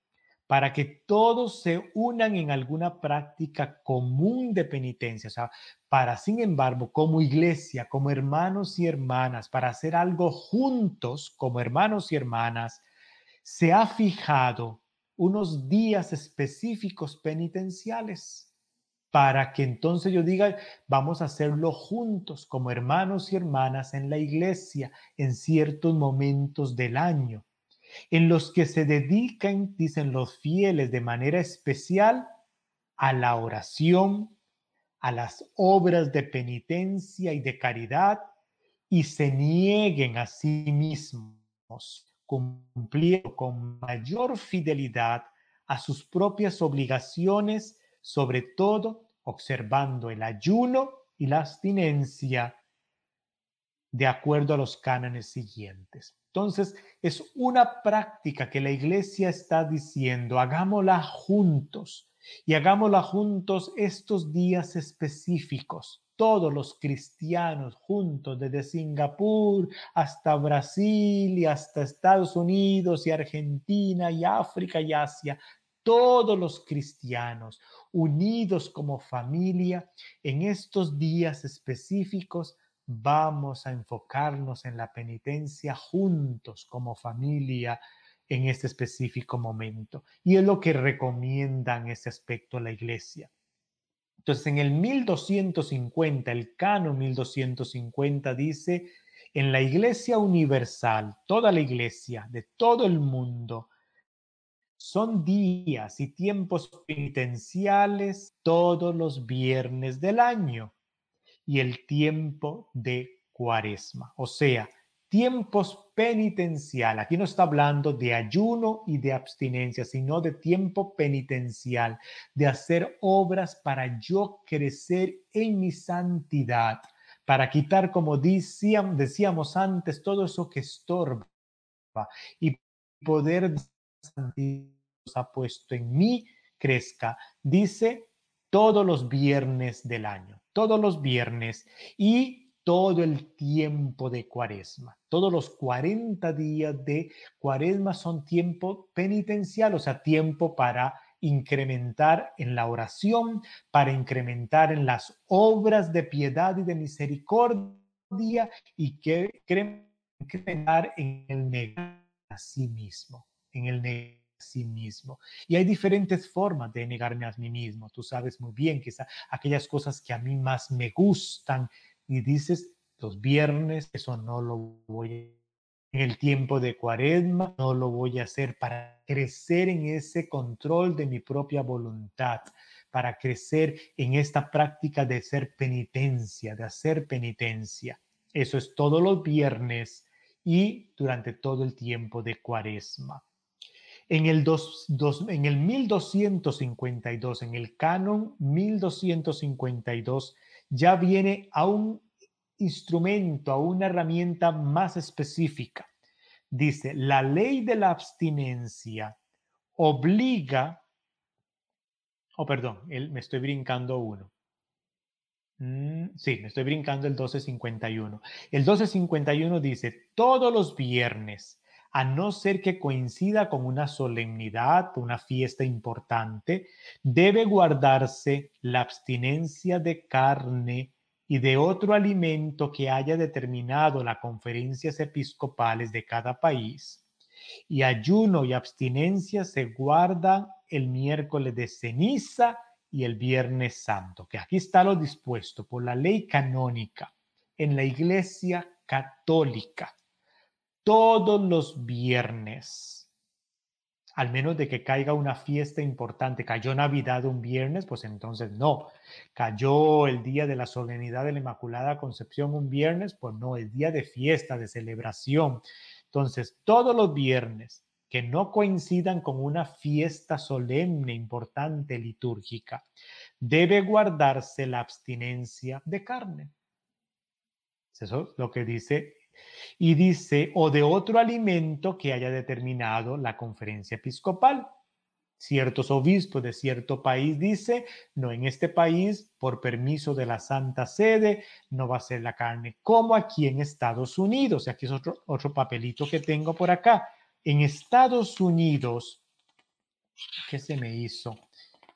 para que todos se unan en alguna práctica común de penitencia, o sea, para, sin embargo, como iglesia, como hermanos y hermanas, para hacer algo juntos como hermanos y hermanas, se ha fijado unos días específicos penitenciales para que entonces yo diga, vamos a hacerlo juntos como hermanos y hermanas en la iglesia en ciertos momentos del año en los que se dedican, dicen los fieles, de manera especial a la oración, a las obras de penitencia y de caridad, y se nieguen a sí mismos, cumpliendo con mayor fidelidad a sus propias obligaciones, sobre todo observando el ayuno y la abstinencia de acuerdo a los cánones siguientes. Entonces, es una práctica que la iglesia está diciendo, hagámosla juntos y hagámosla juntos estos días específicos. Todos los cristianos juntos, desde Singapur hasta Brasil y hasta Estados Unidos y Argentina y África y Asia, todos los cristianos unidos como familia en estos días específicos vamos a enfocarnos en la penitencia juntos como familia en este específico momento. Y es lo que recomienda en ese aspecto la iglesia. Entonces, en el 1250, el canon 1250 dice, en la iglesia universal, toda la iglesia de todo el mundo, son días y tiempos penitenciales todos los viernes del año y el tiempo de cuaresma. O sea, tiempos penitencial. Aquí no está hablando de ayuno y de abstinencia, sino de tiempo penitencial, de hacer obras para yo crecer en mi santidad, para quitar, como decíamos, antes, todo eso que estorba y poder ha puesto en mí crezca. Dice todos los viernes del año todos los viernes y todo el tiempo de cuaresma. Todos los 40 días de cuaresma son tiempo penitencial, o sea, tiempo para incrementar en la oración, para incrementar en las obras de piedad y de misericordia y que incrementar en el negar a sí mismo, en el negar sí mismo. Y hay diferentes formas de negarme a mí mismo. Tú sabes muy bien que aquellas cosas que a mí más me gustan y dices, los viernes, eso no lo voy a en el tiempo de cuaresma, no lo voy a hacer para crecer en ese control de mi propia voluntad, para crecer en esta práctica de ser penitencia, de hacer penitencia. Eso es todos los viernes y durante todo el tiempo de cuaresma. En el, en el 1252, en el canon 1252, ya viene a un instrumento, a una herramienta más específica. Dice, la ley de la abstinencia obliga, oh perdón, me estoy brincando uno. Mm, sí, me estoy brincando el 1251. El 1251 dice, todos los viernes a no ser que coincida con una solemnidad, una fiesta importante, debe guardarse la abstinencia de carne y de otro alimento que haya determinado las conferencias episcopales de cada país. Y ayuno y abstinencia se guardan el miércoles de ceniza y el viernes santo, que aquí está lo dispuesto por la ley canónica en la iglesia católica todos los viernes, al menos de que caiga una fiesta importante. Cayó Navidad un viernes, pues entonces no. Cayó el día de la solemnidad de la Inmaculada Concepción un viernes, pues no, es día de fiesta, de celebración. Entonces, todos los viernes que no coincidan con una fiesta solemne, importante, litúrgica, debe guardarse la abstinencia de carne. Eso es lo que dice. Y dice, o de otro alimento que haya determinado la conferencia episcopal. Ciertos obispos de cierto país dice, no en este país, por permiso de la Santa Sede, no va a ser la carne, como aquí en Estados Unidos. Y aquí es otro, otro papelito que tengo por acá. En Estados Unidos, ¿qué se me hizo?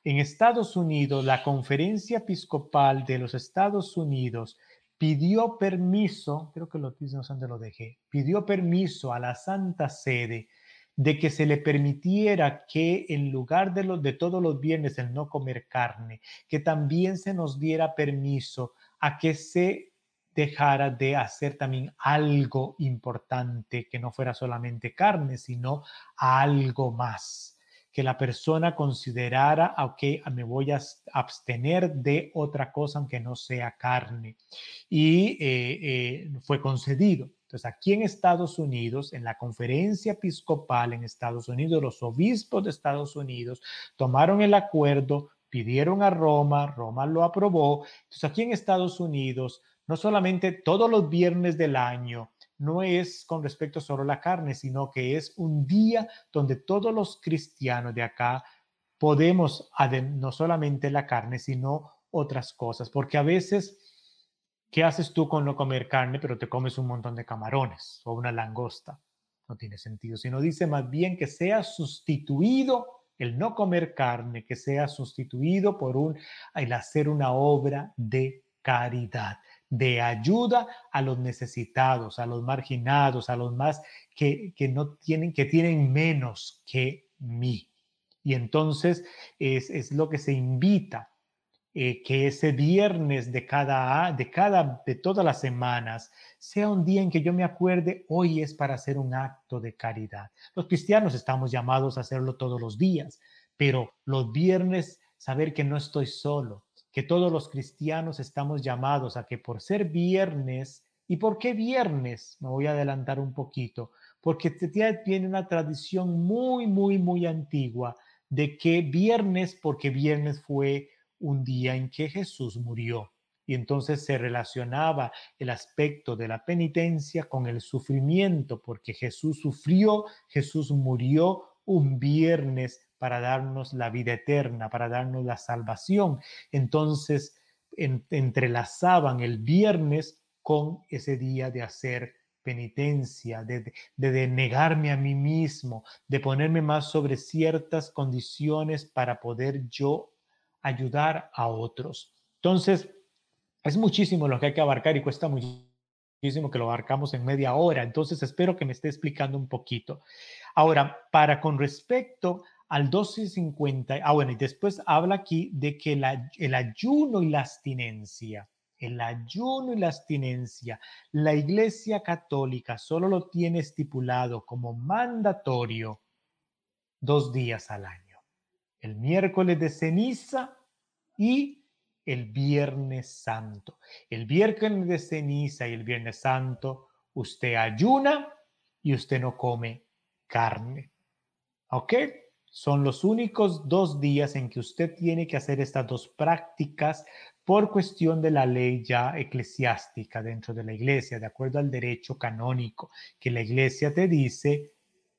En Estados Unidos, la conferencia episcopal de los Estados Unidos pidió permiso, creo que lo dice, lo dejé, pidió permiso a la Santa Sede de que se le permitiera que en lugar de, de todos los viernes el no comer carne, que también se nos diera permiso a que se dejara de hacer también algo importante, que no fuera solamente carne, sino algo más que la persona considerara, ok, me voy a abstener de otra cosa aunque no sea carne. Y eh, eh, fue concedido. Entonces, aquí en Estados Unidos, en la conferencia episcopal en Estados Unidos, los obispos de Estados Unidos tomaron el acuerdo, pidieron a Roma, Roma lo aprobó. Entonces, aquí en Estados Unidos, no solamente todos los viernes del año, no es con respecto solo a la carne, sino que es un día donde todos los cristianos de acá podemos, no solamente la carne, sino otras cosas, porque a veces, ¿qué haces tú con no comer carne, pero te comes un montón de camarones o una langosta? No tiene sentido, sino dice más bien que sea sustituido el no comer carne, que sea sustituido por un, el hacer una obra de caridad de ayuda a los necesitados, a los marginados, a los más que, no tienen, que tienen menos que mí. Y entonces es, lo que se invita, eh, que ese viernes de cada, de cada, de todas las semanas, sea un día en que yo me acuerde, hoy es para hacer un acto de caridad. Los cristianos estamos llamados a hacerlo todos los días, pero los viernes, saber que no estoy solo, que todos los cristianos estamos llamados a que por ser viernes, ¿y por qué viernes? Me voy a adelantar un poquito, porque tiene una tradición muy, muy, muy antigua de que viernes, porque viernes fue un día en que Jesús murió. Y entonces se relacionaba el aspecto de la penitencia con el sufrimiento, porque Jesús sufrió, Jesús murió un viernes para darnos la vida eterna, para darnos la salvación. Entonces, entrelazaban el viernes con ese día de hacer penitencia, de, de, negarme a mí mismo, de ponerme más sobre ciertas condiciones para poder yo ayudar a otros. Entonces, es muchísimo lo que hay que abarcar y cuesta muchísimo que lo abarcamos en media hora. Entonces, espero que me esté explicando un poquito. Ahora, para con respecto al 12.50, ah bueno, y después habla aquí de que el ayuno y la abstinencia, el ayuno y la abstinencia, la Iglesia Católica solo lo tiene estipulado como mandatorio dos días al año, el miércoles de ceniza y el viernes santo. El viernes de ceniza y el viernes santo, usted ayuna y usted no come carne. ¿Ok? Son los únicos dos días en que usted tiene que hacer estas dos prácticas por cuestión de la ley ya eclesiástica dentro de la iglesia, de acuerdo al derecho canónico, que la iglesia te dice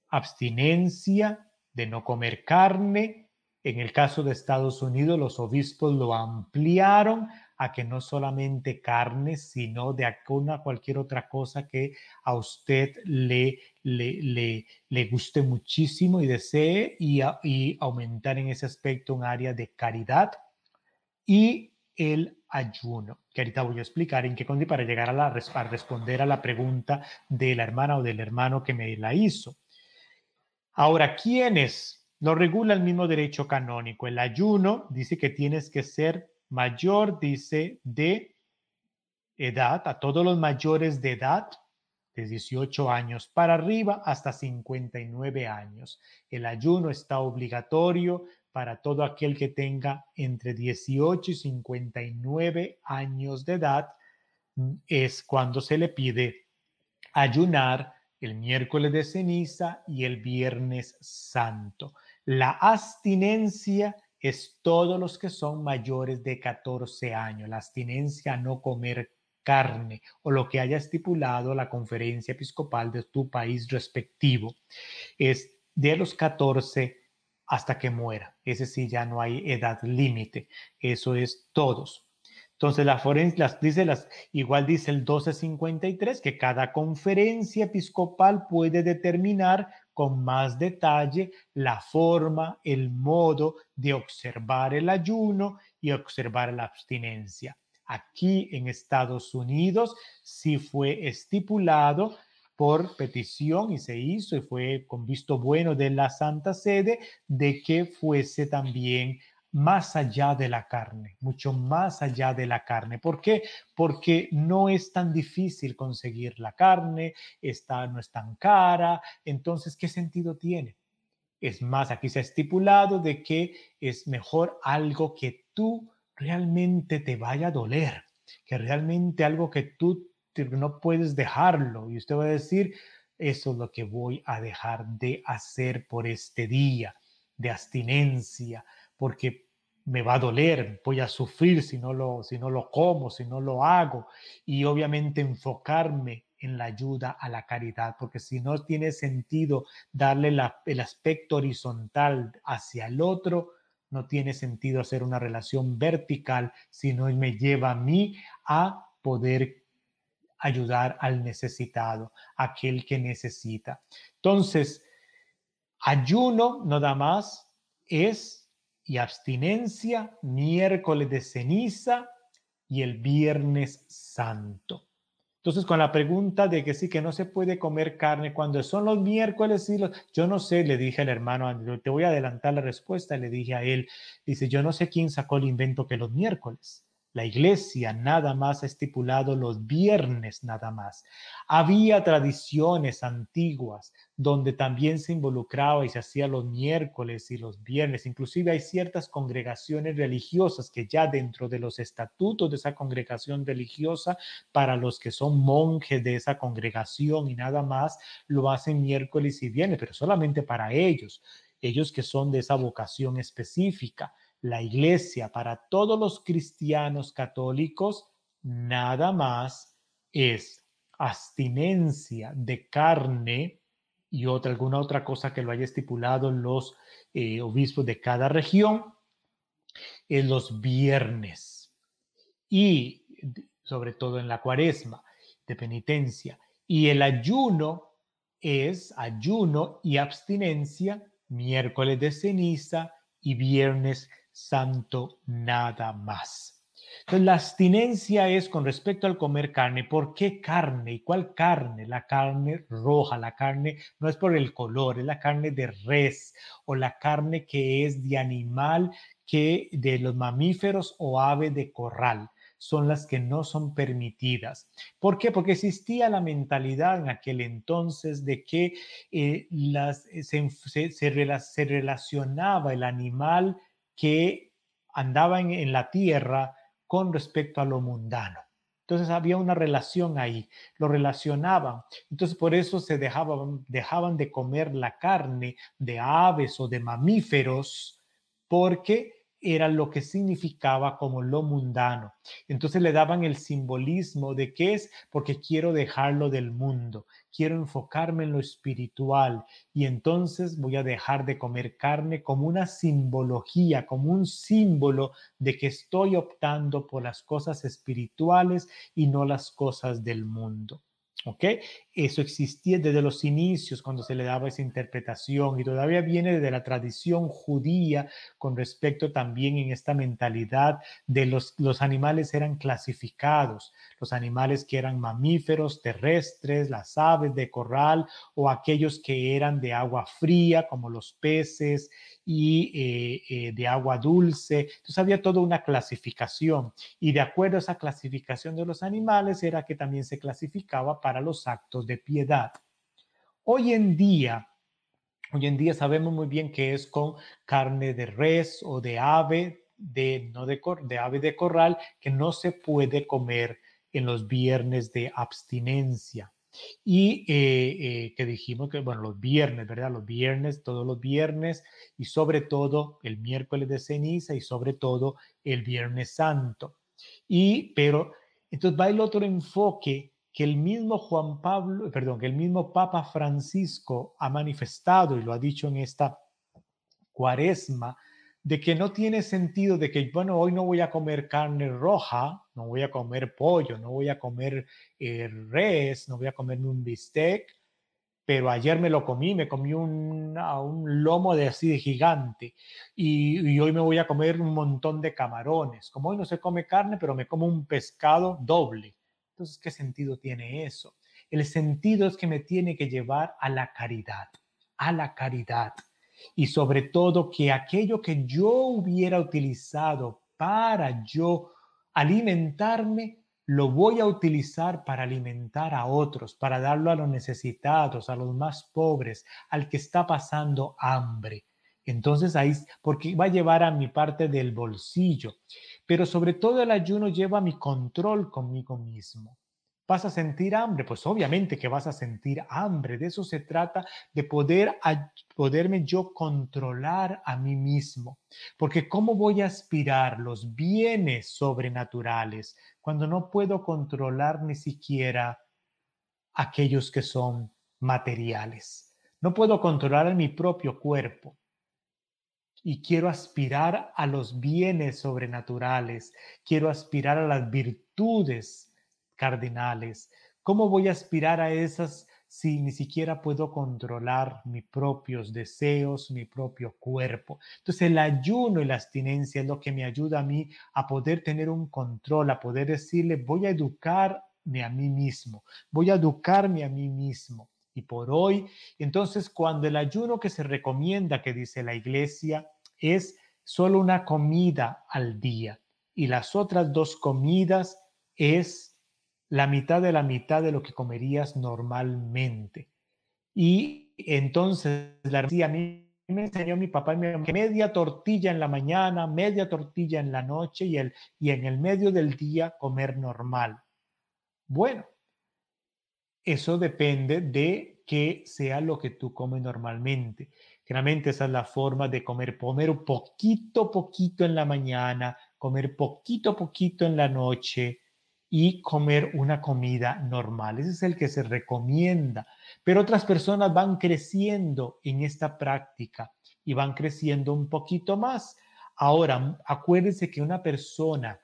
abstinencia de no comer carne. En el caso de Estados Unidos, los obispos lo ampliaron a que no solamente carne, sino de alguna cualquier otra cosa que a usted le, le, le, guste muchísimo y desee y, y aumentar en ese aspecto un área de caridad y el ayuno, que ahorita voy a explicar en qué consiste para llegar a, la, a responder a la pregunta de la hermana o del hermano que me la hizo. Ahora, ¿quiénes? Lo regula el mismo derecho canónico. El ayuno dice que tienes que ser mayor, dice, de edad, a todos los mayores de edad, de 18 años para arriba hasta 59 años. El ayuno está obligatorio para todo aquel que tenga entre 18 y 59 años de edad. Es cuando se le pide ayunar el miércoles de ceniza y el viernes santo. La abstinencia es todos los que son mayores de 14 años. La abstinencia a no comer carne o lo que haya estipulado la conferencia episcopal de tu país respectivo. Es de los 14 hasta que muera. Ese sí ya no hay edad límite. Eso es todos. Entonces, la las, dice las, igual dice el 1253 que cada conferencia episcopal puede determinar con más detalle la forma, el modo de observar el ayuno y observar la abstinencia. Aquí en Estados Unidos sí fue estipulado por petición y se hizo y fue con visto bueno de la Santa Sede de que fuese también más allá de la carne, mucho más allá de la carne. ¿Por qué? Porque no es tan difícil conseguir la carne, está, no es tan cara, entonces, ¿qué sentido tiene? Es más, aquí se ha estipulado de que es mejor algo que tú realmente te vaya a doler, que realmente algo que tú no puedes dejarlo. Y usted va a decir, eso es lo que voy a dejar de hacer por este día de abstinencia, porque me va a doler, voy a sufrir si no lo, si no lo como, si no lo hago. Y obviamente enfocarme en la ayuda a la caridad, porque si no tiene sentido darle el aspecto horizontal hacia el otro, no tiene sentido hacer una relación vertical, sino me lleva a mí a poder ayudar al necesitado, aquel que necesita. Entonces, ayuno nada más es y abstinencia, miércoles de ceniza y el viernes santo. Entonces, con la pregunta de que sí, que no se puede comer carne cuando son los miércoles y los... Yo no sé, le dije al hermano, te voy a adelantar la respuesta, le dije a él, dice, yo no sé quién sacó el invento que los miércoles. La iglesia nada más ha estipulado los viernes nada más. Había tradiciones antiguas donde también se involucraba y se hacía los miércoles y los viernes. Inclusive hay ciertas congregaciones religiosas que ya dentro de los estatutos de esa congregación religiosa, para los que son monjes de esa congregación y nada más, lo hacen miércoles y viernes, pero solamente para ellos, ellos que son de esa vocación específica la iglesia para todos los cristianos católicos nada más es abstinencia de carne y otra, alguna otra cosa que lo haya estipulado los eh, obispos de cada región en los viernes y sobre todo en la cuaresma de penitencia. Y el ayuno es ayuno y abstinencia miércoles de ceniza y viernes santo nada más. Entonces, la abstinencia es con respecto al comer carne. ¿Por qué carne? ¿Y cuál carne? La carne roja, la carne no es por el color, es la carne de res o la carne que es de animal que de los mamíferos o ave de corral son las que no son permitidas. ¿Por qué? Porque existía la mentalidad en aquel entonces de que eh, las, se, se relacionaba el animal que andaban en la tierra con respecto a lo mundano. Entonces había una relación ahí, lo relacionaban. Entonces por eso se dejaban, dejaban de comer la carne de aves o de mamíferos porque era lo que significaba como lo mundano. Entonces le daban el simbolismo de qué es, porque quiero dejarlo del mundo, quiero enfocarme en lo espiritual y entonces voy a dejar de comer carne como una simbología, como un símbolo de que estoy optando por las cosas espirituales y no las cosas del mundo. ¿Ok? Eso existía desde los inicios cuando se le daba esa interpretación y todavía viene desde la tradición judía con respecto también en esta mentalidad de los, los animales eran clasificados, los animales que eran mamíferos, terrestres, las aves de corral o aquellos que eran de agua fría como los peces y eh, eh, de agua dulce. Entonces había toda una clasificación y de acuerdo a esa clasificación de los animales era que también se clasificaba para los actos de piedad. Hoy en día, hoy en día sabemos muy bien que es con carne de res o de ave, de, no de, de ave de corral, que no se puede comer en los viernes de abstinencia. Y eh, eh, que dijimos que, bueno, los viernes, ¿verdad? Los viernes, todos los viernes y sobre todo el miércoles de ceniza y sobre todo el viernes santo. Y, pero, entonces va el otro enfoque que el mismo Juan Pablo, perdón, que el mismo Papa Francisco ha manifestado y lo ha dicho en esta cuaresma, de que no tiene sentido de que, bueno, hoy no voy a comer carne roja, no voy a comer pollo, no voy a comer eh, res, no voy a comerme un bistec, pero ayer me lo comí, me comí un, un lomo de así de gigante y, y, hoy me voy a comer un montón de camarones. Como hoy no se come carne, pero me como un pescado doble. Entonces, ¿qué sentido tiene eso? El sentido es que me tiene que llevar a la caridad, a la caridad y sobre todo que aquello que yo hubiera utilizado para yo alimentarme, lo voy a utilizar para alimentar a otros, para darlo a los necesitados, a los más pobres, al que está pasando hambre. Entonces ahí, porque va a llevar a mi parte del bolsillo, pero sobre todo el ayuno lleva mi control conmigo mismo. ¿Vas a sentir hambre? Pues obviamente que vas a sentir hambre. De eso se trata, de poder poderme yo controlar a mí mismo. Porque ¿cómo voy a aspirar los bienes sobrenaturales cuando no puedo controlar ni siquiera aquellos que son materiales? No puedo controlar mi propio cuerpo. Y quiero aspirar a los bienes sobrenaturales. Quiero aspirar a las virtudes cardinales. ¿Cómo voy a aspirar a esas si ni siquiera puedo controlar mis propios deseos, mi propio cuerpo? Entonces el ayuno y la abstinencia es lo que me ayuda a mí a poder tener un control, a poder decirle, voy a educarme a mí mismo, voy a educarme a mí mismo. Y por hoy, entonces cuando el ayuno que se recomienda, que dice la iglesia, es solo una comida al día y las otras dos comidas es la mitad de la mitad de lo que comerías normalmente. Y entonces, la a mí me enseñó mi papá media tortilla en la mañana, media tortilla en la noche y, el, y en el medio del día comer normal. Bueno, eso depende de que sea lo que tú comes normalmente. Generalmente esa es la forma de comer, comer poquito, poquito en la mañana, comer poquito, poquito en la noche, y comer una comida normal. Ese es el que se recomienda. Pero otras personas van creciendo en esta práctica y van creciendo un poquito más. Ahora, acuérdense que una persona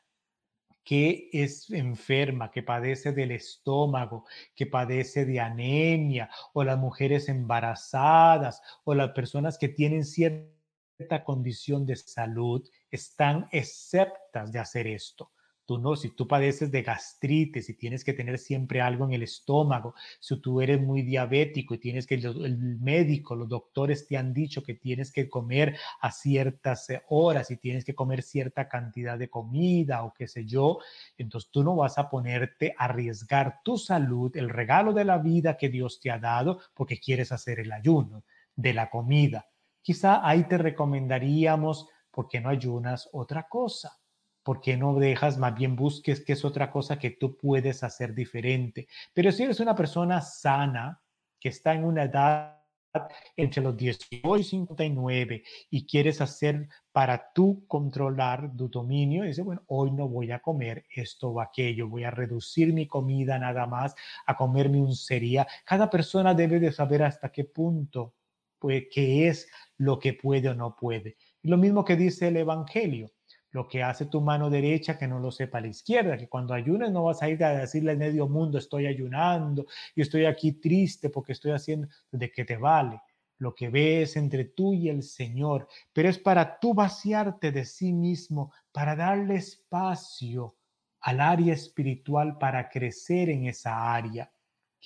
que es enferma, que padece del estómago, que padece de anemia, o las mujeres embarazadas, o las personas que tienen cierta condición de salud, están exceptas de hacer esto. Tú no, si tú padeces de gastritis y tienes que tener siempre algo en el estómago, si tú eres muy diabético y tienes que, el médico, los doctores te han dicho que tienes que comer a ciertas eh, horas y tienes que comer cierta cantidad de comida o qué sé yo, entonces tú no vas a ponerte a arriesgar tu salud, el regalo de la vida que Dios te ha dado porque quieres hacer el ayuno de la comida. Quizá ahí te recomendaríamos, porque no ayunas otra cosa? ¿Por qué no dejas, más bien busques qué es otra cosa que tú puedes hacer diferente? Pero si eres una persona sana, que está en una edad entre los 18 y 59 y quieres hacer para tú controlar tu dominio, dice, bueno, hoy no voy a comer esto o aquello, voy a reducir mi comida nada más a comerme un cereal. Cada persona debe de saber hasta qué punto, pues, qué es lo que puede o no puede. Lo mismo que dice el Evangelio lo que hace tu mano derecha que no lo sepa la izquierda, que cuando ayunes no vas a ir a decirle al medio mundo estoy ayunando y estoy aquí triste porque estoy haciendo de que te vale. Lo que ves entre tú y el Señor, pero es para tú vaciarte de sí mismo, para darle espacio al área espiritual para crecer en esa área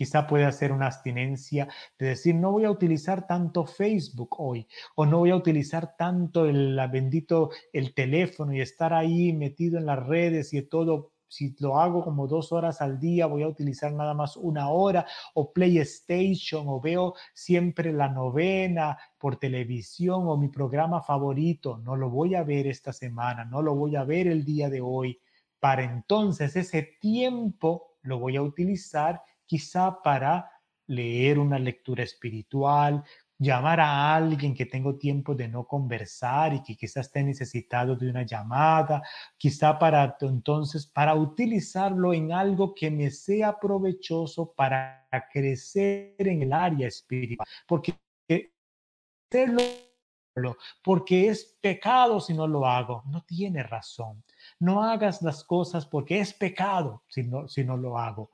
Quizá puede hacer una abstinencia de decir, no voy a utilizar tanto Facebook hoy, o no voy a utilizar tanto el bendito el teléfono y estar ahí metido en las redes y todo si lo hago como dos horas al día, voy a utilizar nada más una hora, o PlayStation, o veo siempre la novena por televisión, o mi programa favorito, no lo voy a ver esta semana, no lo voy a ver el día de hoy. Para entonces ese tiempo lo voy a utilizar quizá para leer una lectura espiritual, llamar a alguien que tengo tiempo de no conversar y que quizás esté necesitado de una llamada, quizá para entonces, para utilizarlo en algo que me sea provechoso para crecer en el área espiritual, porque porque es pecado si no lo hago. No tiene razón. No hagas las cosas porque es pecado si no, si no lo hago.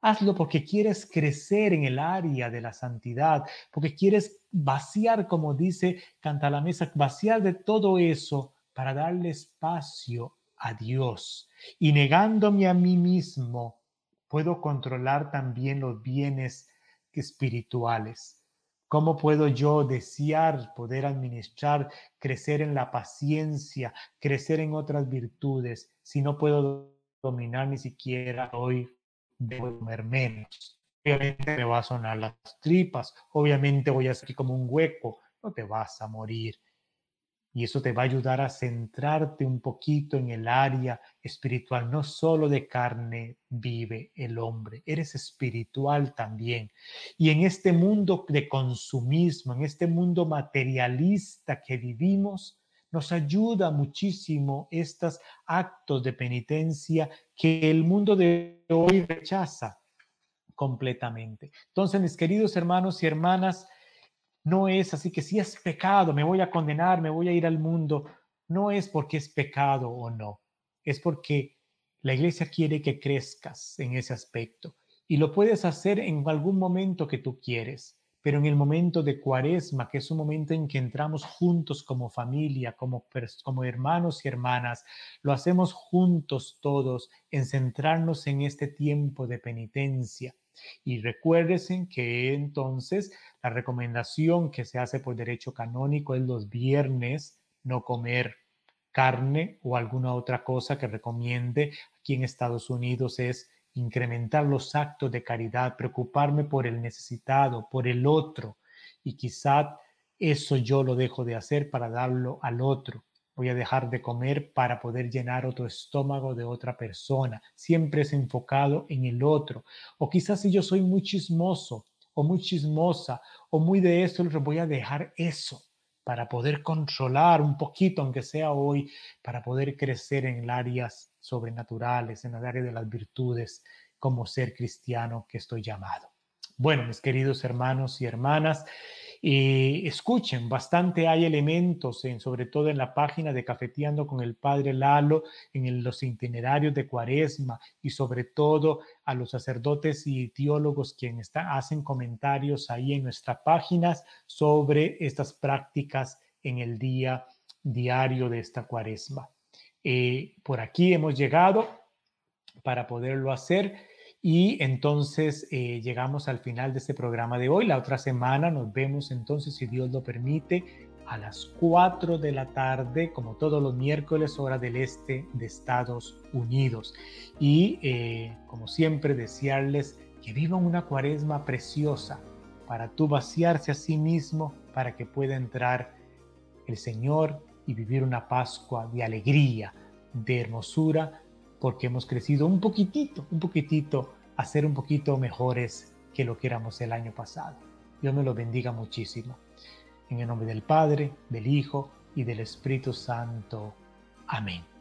Hazlo porque quieres crecer en el área de la santidad, porque quieres vaciar, como dice Canta la Mesa, vaciar de todo eso para darle espacio a Dios. Y negándome a mí mismo, puedo controlar también los bienes espirituales. ¿Cómo puedo yo desear poder administrar, crecer en la paciencia, crecer en otras virtudes, si no puedo dominar ni siquiera hoy debo comer menos. Obviamente me va a sonar las tripas, obviamente voy a hacer como un hueco, no te vas a morir. Y eso te va a ayudar a centrarte un poquito en el área espiritual. No solo de carne vive el hombre, eres espiritual también. Y en este mundo de consumismo, en este mundo materialista que vivimos, nos ayuda muchísimo estos actos de penitencia que el mundo de hoy rechaza completamente. Entonces, mis queridos hermanos y hermanas, no es así que si es pecado, me voy a condenar, me voy a ir al mundo. No es porque es pecado o no, es porque la iglesia quiere que crezcas en ese aspecto y lo puedes hacer en algún momento que tú quieres pero en el momento de cuaresma, que es un momento en que entramos juntos como familia, como, como hermanos y hermanas, lo hacemos juntos todos en centrarnos en este tiempo de penitencia. Y recuérdense que entonces la recomendación que se hace por derecho canónico es los viernes no comer carne o alguna otra cosa que recomiende aquí en Estados Unidos es incrementar los actos de caridad, preocuparme por el necesitado, por el otro. Y quizá eso yo lo dejo de hacer para darlo al otro. Voy a dejar de comer para poder llenar otro estómago de otra persona. Siempre es enfocado en el otro. O quizás si yo soy muy chismoso o muy chismosa o muy de eso, voy a dejar eso para poder controlar un poquito, aunque sea hoy, para poder crecer en áreas sobrenaturales, en el área de las virtudes, como ser cristiano que estoy llamado. Bueno, mis queridos hermanos y hermanas, y escuchen, bastante hay elementos, en, sobre todo en la página de Cafeteando con el Padre Lalo, en los itinerarios de Cuaresma y sobre todo a los sacerdotes y teólogos quienes hacen comentarios ahí en nuestras páginas sobre estas prácticas en el día diario de esta Cuaresma. Eh, por aquí hemos llegado para poderlo hacer. Y entonces eh, llegamos al final de este programa de hoy. La otra semana nos vemos entonces, si Dios lo permite, a las 4 de la tarde, como todos los miércoles, hora del este de Estados Unidos. Y eh, como siempre, desearles que vivan una cuaresma preciosa para tú vaciarse a sí mismo, para que pueda entrar el Señor y vivir una Pascua de alegría, de hermosura, porque hemos crecido un poquitito, un poquitito a ser un poquito mejores que lo que éramos el año pasado. Dios me lo bendiga muchísimo. En el nombre del Padre, del Hijo y del Espíritu Santo. Amén.